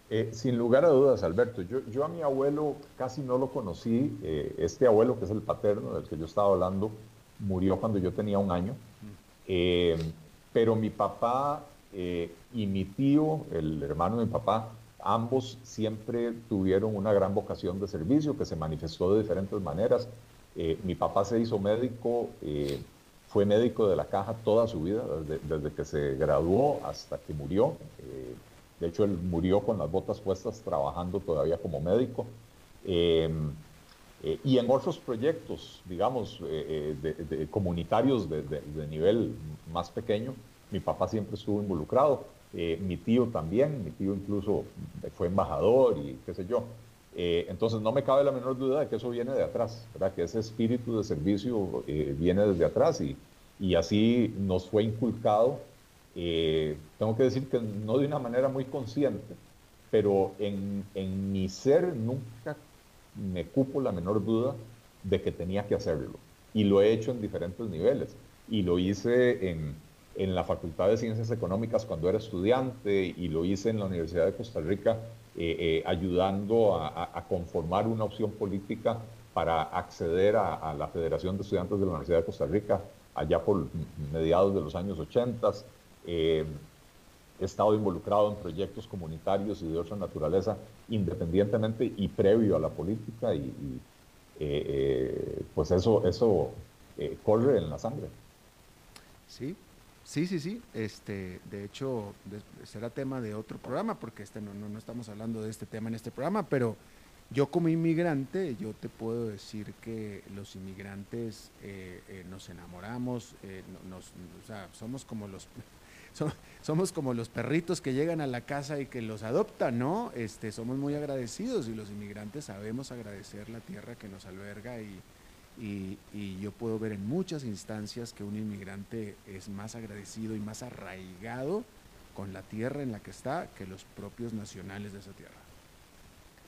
Eh, sin lugar a dudas, Alberto. Yo, yo, a mi abuelo casi no lo conocí. Eh, este abuelo, que es el paterno del que yo estaba hablando, murió cuando yo tenía un año. Eh, pero mi papá eh, y mi tío, el hermano de mi papá, ambos siempre tuvieron una gran vocación de servicio que se manifestó de diferentes maneras. Eh, mi papá se hizo médico, fue médico de la caja toda su vida, desde, que se graduó hasta que murió. de hecho, él murió con las botas puestas trabajando todavía como médico. Eh, y en otros proyectos, digamos, eh, eh, comunitarios de, nivel más pequeño, mi papá siempre estuvo involucrado, mi tío también, mi tío incluso fue embajador y qué sé yo. entonces no me cabe la menor duda de que eso viene de atrás, que ese espíritu de servicio viene desde atrás y, y, así nos fue inculcado. tengo que decir que no de una manera muy consciente, pero en, en mi ser nunca me cupo la menor duda de que tenía que hacerlo. Y lo he hecho en diferentes niveles. Y lo hice en, la Facultad de Ciencias Económicas cuando era estudiante y lo hice en la Universidad de Costa Rica eh, eh, ayudando a, conformar una opción política para acceder a, la Federación de Estudiantes de la Universidad de Costa Rica allá por mediados de los años 80. Eh, estado involucrado en proyectos comunitarios y de otra naturaleza, independientemente y previo a la política, y, eh, eh, pues eso, eso eh, corre en la sangre. Sí, sí, sí, sí. Este, de hecho, será tema de otro programa, porque este no, no, estamos hablando de este tema en este programa, pero yo como inmigrante, yo te puedo decir que los inmigrantes nos enamoramos, nos, o sea, somos como los somos como los perritos que llegan a la casa y que los adoptan, ¿no? Este, somos muy agradecidos y los inmigrantes sabemos agradecer la tierra que nos alberga y, y, yo puedo ver en muchas instancias que un inmigrante es más agradecido y más arraigado con la tierra en la que está que los propios nacionales de esa tierra.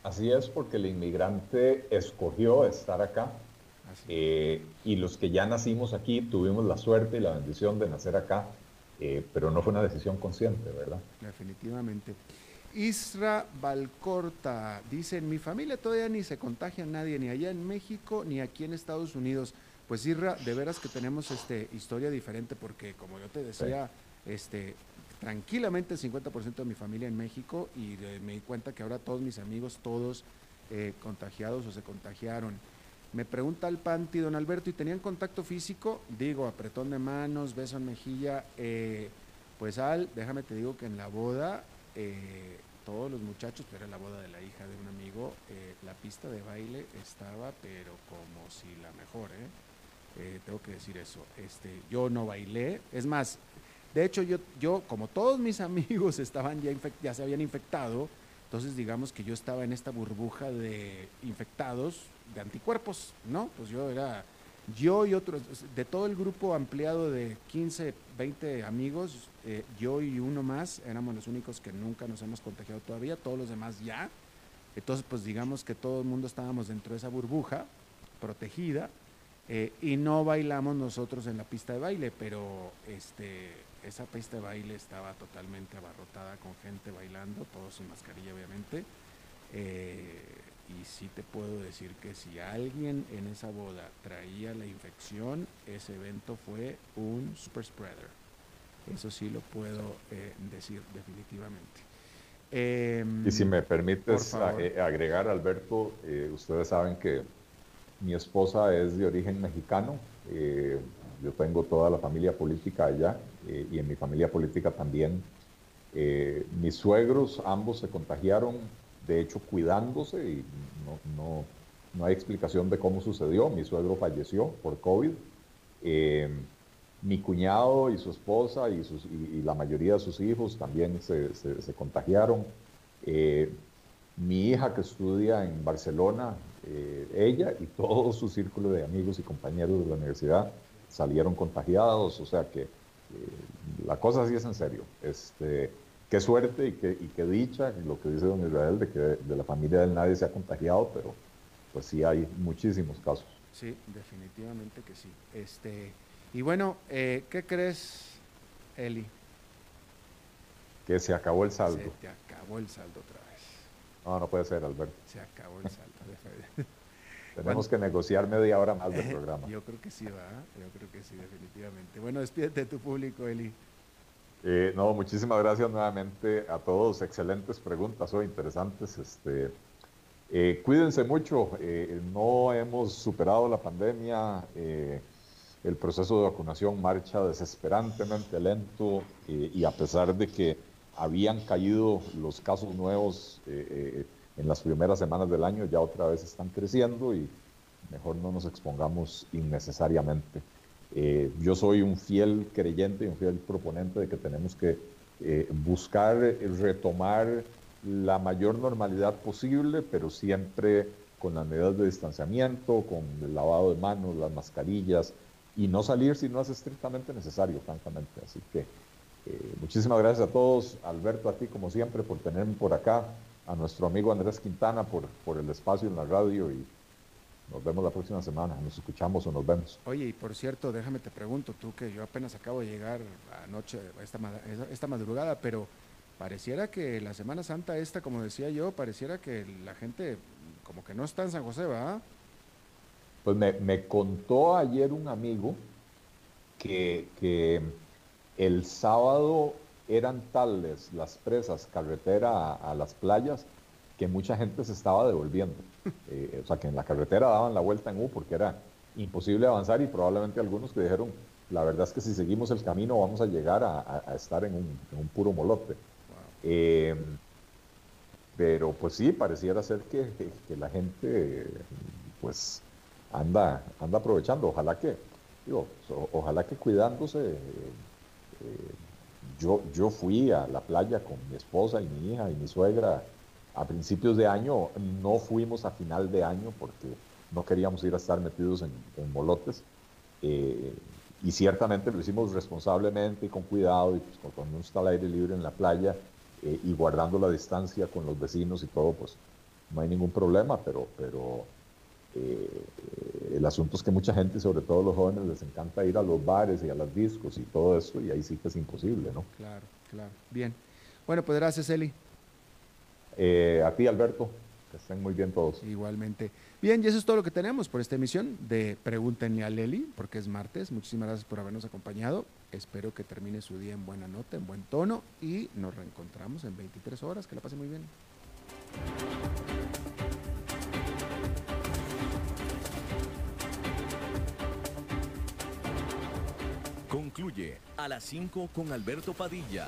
Así es, porque el inmigrante escogió estar acá eh, y los que ya nacimos aquí tuvimos la suerte y la bendición de nacer acá eh, pero no fue una decisión consciente, ¿verdad? Definitivamente. Isra Valcorta dice, en mi familia todavía ni se contagia nadie, ni allá en México, ni aquí en Estados Unidos. Pues Isra, de veras que tenemos este, historia diferente porque como yo te decía, este, tranquilamente el 50% de mi familia en México y me di cuenta que ahora todos mis amigos, todos eh, contagiados o se contagiaron. Me pregunta el Panti, don Alberto, ¿y tenían contacto físico? Digo, apretón de manos, beso en mejilla. Eh, pues Al, déjame te digo que en la boda, eh, todos los muchachos, pero era la boda de la hija de un amigo, eh, la pista de baile estaba, pero como si la mejor, ¿eh? Eh, tengo que decir eso. Este, yo no bailé, es más, de hecho yo, yo como todos mis amigos estaban ya, ya se habían infectado, entonces digamos que yo estaba en esta burbuja de infectados, de anticuerpos, ¿no? Pues yo era, yo y otros, de todo el grupo ampliado de 15, 20 amigos, eh, yo y uno más éramos los únicos que nunca nos hemos contagiado todavía, todos los demás ya. Entonces, pues digamos que todo el mundo estábamos dentro de esa burbuja protegida eh, y no bailamos nosotros en la pista de baile, pero este, esa pista de baile estaba totalmente abarrotada con gente bailando, todos sin mascarilla obviamente. Eh, y sí te puedo decir que si alguien en esa boda traía la infección, ese evento fue un super spreader. Eso sí lo puedo eh, decir definitivamente. y si me permites agregar, Alberto, ustedes saben que mi esposa es de origen mexicano. Eh, yo tengo toda la familia política allá eh, y en mi familia política también. Eh, mis suegros ambos se contagiaron, de hecho cuidándose y no, no, hay explicación de cómo sucedió. Mi suegro falleció por COVID. mi cuñado y su esposa y, la mayoría de sus hijos también se, se, contagiaron. mi hija que estudia en Barcelona eh, ella y todo su círculo de amigos y compañeros de la universidad salieron contagiados, o sea que eh, la cosa sí es en serio. Este, qué suerte y qué, y qué dicha, lo que dice don Israel, de que de la familia del nadie se ha contagiado, pero pues sí hay muchísimos casos. Sí, definitivamente que sí. Este, y bueno, eh, ¿qué crees, Eli? Que se acabó el saldo. Se te acabó el saldo otra vez. No, no puede ser, Alberto. Se acabó el saldo. Tenemos que negociar media hora más del programa. Yo creo que sí, va. Yo creo que sí, definitivamente. Bueno, despídete de tu público, Eli. Eh, no, muchísimas gracias nuevamente a todos. Excelentes preguntas hoy, interesantes. Este, eh, cuídense mucho. Eh, no hemos superado la pandemia. el proceso de vacunación marcha desesperantemente lento y a pesar de que habían caído los casos nuevos en las primeras semanas del año ya otra vez están creciendo y mejor no nos expongamos innecesariamente. Eh, yo soy un fiel creyente y un fiel proponente de que tenemos que eh, buscar retomar la mayor normalidad posible, pero siempre con las medidas de distanciamiento, con el lavado de manos, las mascarillas y no salir si no es estrictamente necesario, francamente. Así que eh, muchísimas gracias a todos. Alberto, a ti como siempre por tenerme por acá a nuestro amigo Andrés Quintana por el espacio en la radio y nos vemos la próxima semana, nos escuchamos o nos vemos. Oye, y por cierto, déjame te pregunto, tú que yo apenas acabo de llegar anoche, esta, esta madrugada, pero pareciera que la Semana Santa esta, como decía yo, pareciera que la gente como que no está en San José, ¿va? Pues me, me contó ayer un amigo que, que el sábado eran tales las presas carretera a, las playas que mucha gente se estaba devolviendo. Eh, o sea, que en la carretera daban la vuelta en U porque era imposible avanzar y probablemente algunos que dijeron, la verdad es que si seguimos el camino vamos a llegar a, estar en un, puro molote. Em, pero pues sí, pareciera ser que, la gente pues anda, anda aprovechando. Ojalá que, digo, ojalá que cuidándose eh, yo, yo fui a la playa con mi esposa y mi hija y mi suegra a principios de año, no fuimos a final de año porque no queríamos ir a estar metidos en, molotes. Eh, y ciertamente lo hicimos responsablemente y con cuidado, y pues, cuando uno está al aire libre en la playa eh, y guardando la distancia con los vecinos y todo, pues no hay ningún problema, pero, pero eh, el asunto es que mucha gente, sobre todo los jóvenes, les encanta ir a los bares y a las discos y todo eso, y ahí sí que es imposible, ¿no? Claro, claro. Bien. Bueno, pues gracias, Eli. Eh, a ti, Alberto. Que estén muy bien todos. Igualmente. Bien, y eso es todo lo que tenemos por esta emisión de Pregúntenle a Leli, porque es martes. Muchísimas gracias por habernos acompañado. Espero que termine su día en buena nota, en buen tono, y nos reencontramos en 23 horas. Que la pase muy bien. Concluye a las 5 con Alberto Padilla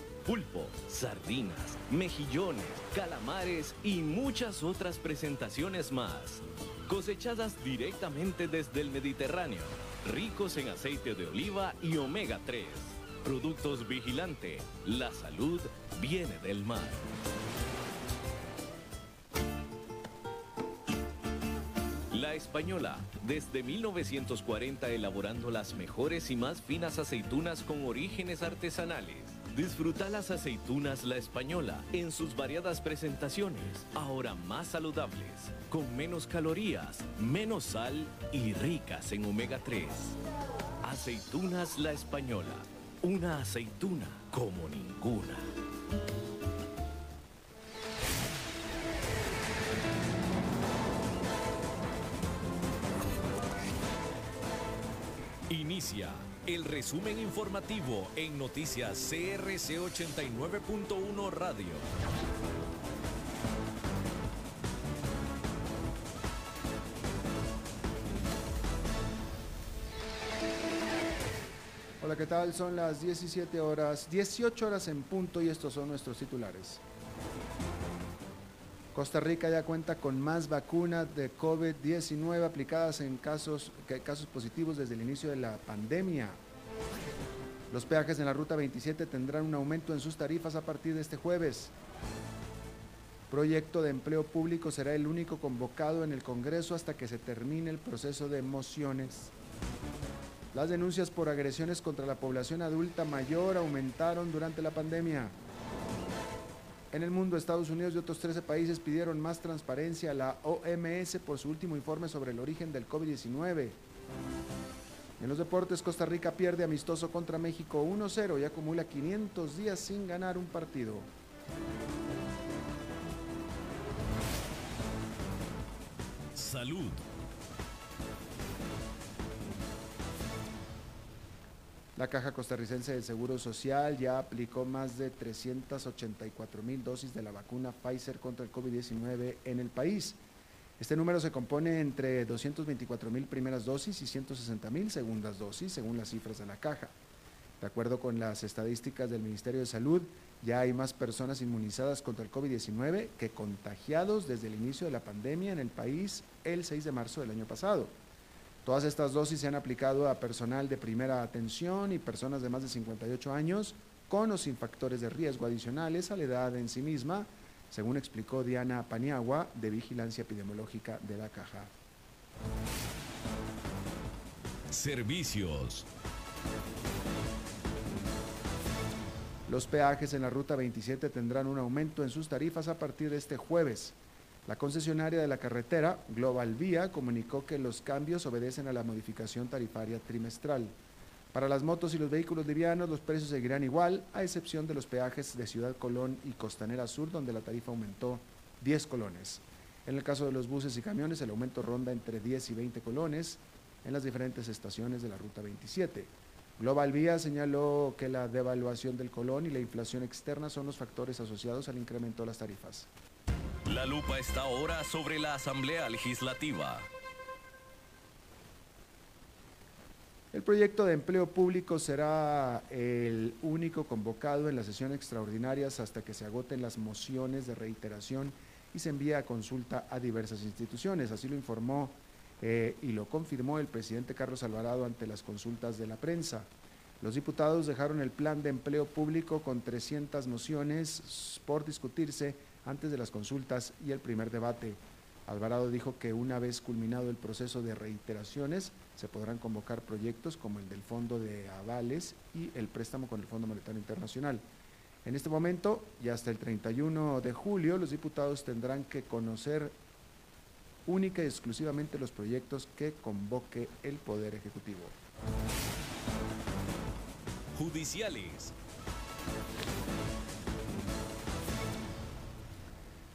pulpo, sardinas, mejillones, calamares y muchas otras presentaciones más. Cosechadas directamente desde el Mediterráneo, ricos en aceite de oliva y omega 3. Productos Vigilante, la salud viene del mar. La Española, desde 1940 elaborando las mejores y más finas aceitunas con orígenes artesanales Disfruta las aceitunas La Española en sus variadas presentaciones, ahora más saludables, con menos calorías, menos sal y ricas en omega 3. Aceitunas La Española, una aceituna como ninguna. Inicia el resumen informativo en noticias CRC 89.1 Radio. Hola, ¿qué tal? Son las 17 horas, 18 horas en punto y estos son nuestros titulares. Costa Rica ya cuenta con más vacunas de COVID-19 aplicadas en casos, casos positivos desde el inicio de la pandemia. Los peajes en la Ruta 27 tendrán un aumento en sus tarifas a partir de este jueves. Proyecto de empleo público será el único convocado en el Congreso hasta que se termine el proceso de mociones. Las denuncias por agresiones contra la población adulta mayor aumentaron durante la pandemia. En el mundo, Estados Unidos y otros 13 países pidieron más transparencia a la OMS por su último informe sobre el origen del COVID-19. En los deportes, Costa Rica pierde amistoso contra México 1-0 y acumula 500 días sin ganar un partido. Salud. La Caja Costarricense del Seguro Social ya aplicó más de 384 mil dosis de la vacuna Pfizer contra el COVID-19 en el país. Este número se compone entre 224 mil primeras dosis y 160 mil segundas dosis, según las cifras de la caja. De acuerdo con las estadísticas del Ministerio de Salud, ya hay más personas inmunizadas contra el COVID-19 que contagiados desde el inicio de la pandemia en el país el 6 de marzo del año pasado. Todas estas dosis se han aplicado a personal de primera atención y personas de más de 58 años con o sin factores de riesgo adicionales a la edad en sí misma, según explicó Diana Paniagua de Vigilancia Epidemiológica de la Caja. Servicios. Los peajes en la Ruta 27 tendrán un aumento en sus tarifas a partir de este jueves. La concesionaria de la carretera, Global Vía, comunicó que los cambios obedecen a la modificación tarifaria trimestral. Para las motos y los vehículos livianos, los precios seguirán igual, a excepción de los peajes de Ciudad Colón y Costanera Sur, donde la tarifa aumentó 10 colones. En el caso de los buses y camiones, el aumento ronda entre 10 y 20 colones en las diferentes estaciones de la Ruta 27. Global Vía señaló que la devaluación del colón y la inflación externa son los factores asociados al incremento de las tarifas. La lupa está ahora sobre la Asamblea Legislativa. El proyecto de empleo público será el único convocado en la sesión extraordinarias hasta que se agoten las mociones de reiteración y se envíe a consulta a diversas instituciones. Así lo informó eh, y lo confirmó el presidente Carlos Alvarado ante las consultas de la prensa. Los diputados dejaron el plan de empleo público con 300 mociones por discutirse antes de las consultas y el primer debate. Alvarado dijo que una vez culminado el proceso de reiteraciones, se podrán convocar proyectos como el del Fondo de Avales y el préstamo con el Fondo Monetario Internacional. En este momento y hasta el 31 de julio, los diputados tendrán que conocer única y exclusivamente los proyectos que convoque el Poder Ejecutivo. Judiciales.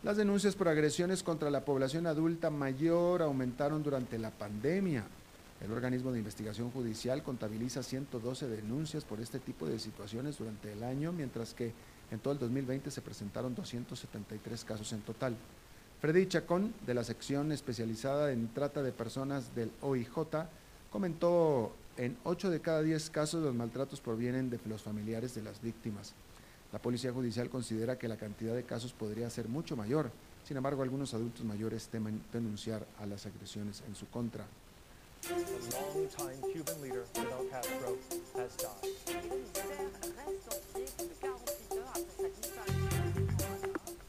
Las denuncias por agresiones contra la población adulta mayor aumentaron durante la pandemia. El organismo de investigación judicial contabiliza 112 denuncias por este tipo de situaciones durante el año, mientras que en todo el 2020 se presentaron 273 casos en total. Freddy Chacón, de la sección especializada en trata de personas del OIJ, comentó en 8 de cada 10 casos los maltratos provienen de los familiares de las víctimas. La Policía Judicial considera que la cantidad de casos podría ser mucho mayor, sin embargo algunos adultos mayores temen denunciar a las agresiones en su contra.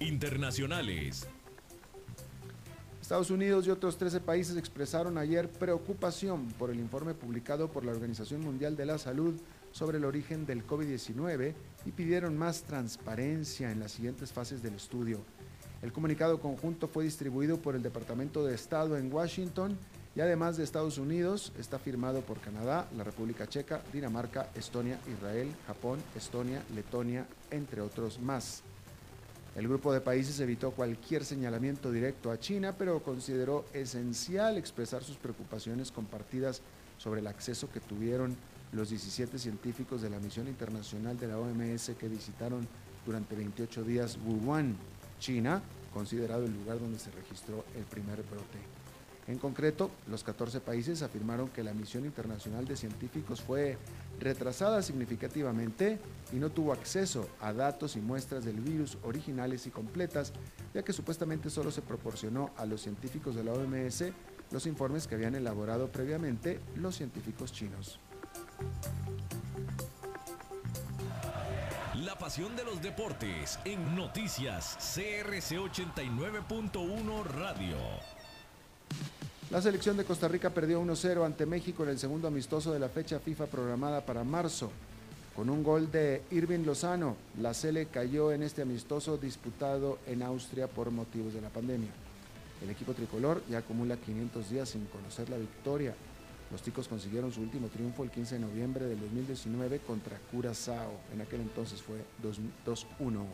Internacionales. Estados Unidos y otros 13 países expresaron ayer preocupación por el informe publicado por la Organización Mundial de la Salud sobre el origen del COVID-19 y pidieron más transparencia en las siguientes fases del estudio. El comunicado conjunto fue distribuido por el Departamento de Estado en Washington y además de Estados Unidos está firmado por Canadá, la República Checa, Dinamarca, Estonia, Israel, Japón, Estonia, Letonia, entre otros más. El grupo de países evitó cualquier señalamiento directo a China, pero consideró esencial expresar sus preocupaciones compartidas sobre el acceso que tuvieron los 17 científicos de la misión internacional de la OMS que visitaron durante 28 días Wuhan, China, considerado el lugar donde se registró el primer brote. En concreto, los 14 países afirmaron que la misión internacional de científicos fue retrasada significativamente y no tuvo acceso a datos y muestras del virus originales y completas, ya que supuestamente solo se proporcionó a los científicos de la OMS los informes que habían elaborado previamente los científicos chinos. La pasión de los deportes en noticias CRC 89.1 Radio. La selección de Costa Rica perdió 1-0 ante México en el segundo amistoso de la fecha FIFA programada para marzo. Con un gol de Irving Lozano, la Sele cayó en este amistoso disputado en Austria por motivos de la pandemia. El equipo tricolor ya acumula 500 días sin conocer la victoria. Los ticos consiguieron su último triunfo el 15 de noviembre del 2019 contra Curazao. En aquel entonces fue 2-1.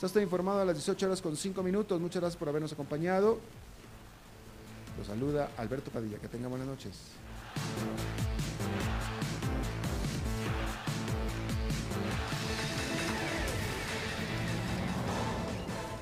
Está informado a las 18 horas con 5 minutos. Muchas gracias por habernos acompañado. Los saluda Alberto Padilla. Que tenga buenas noches.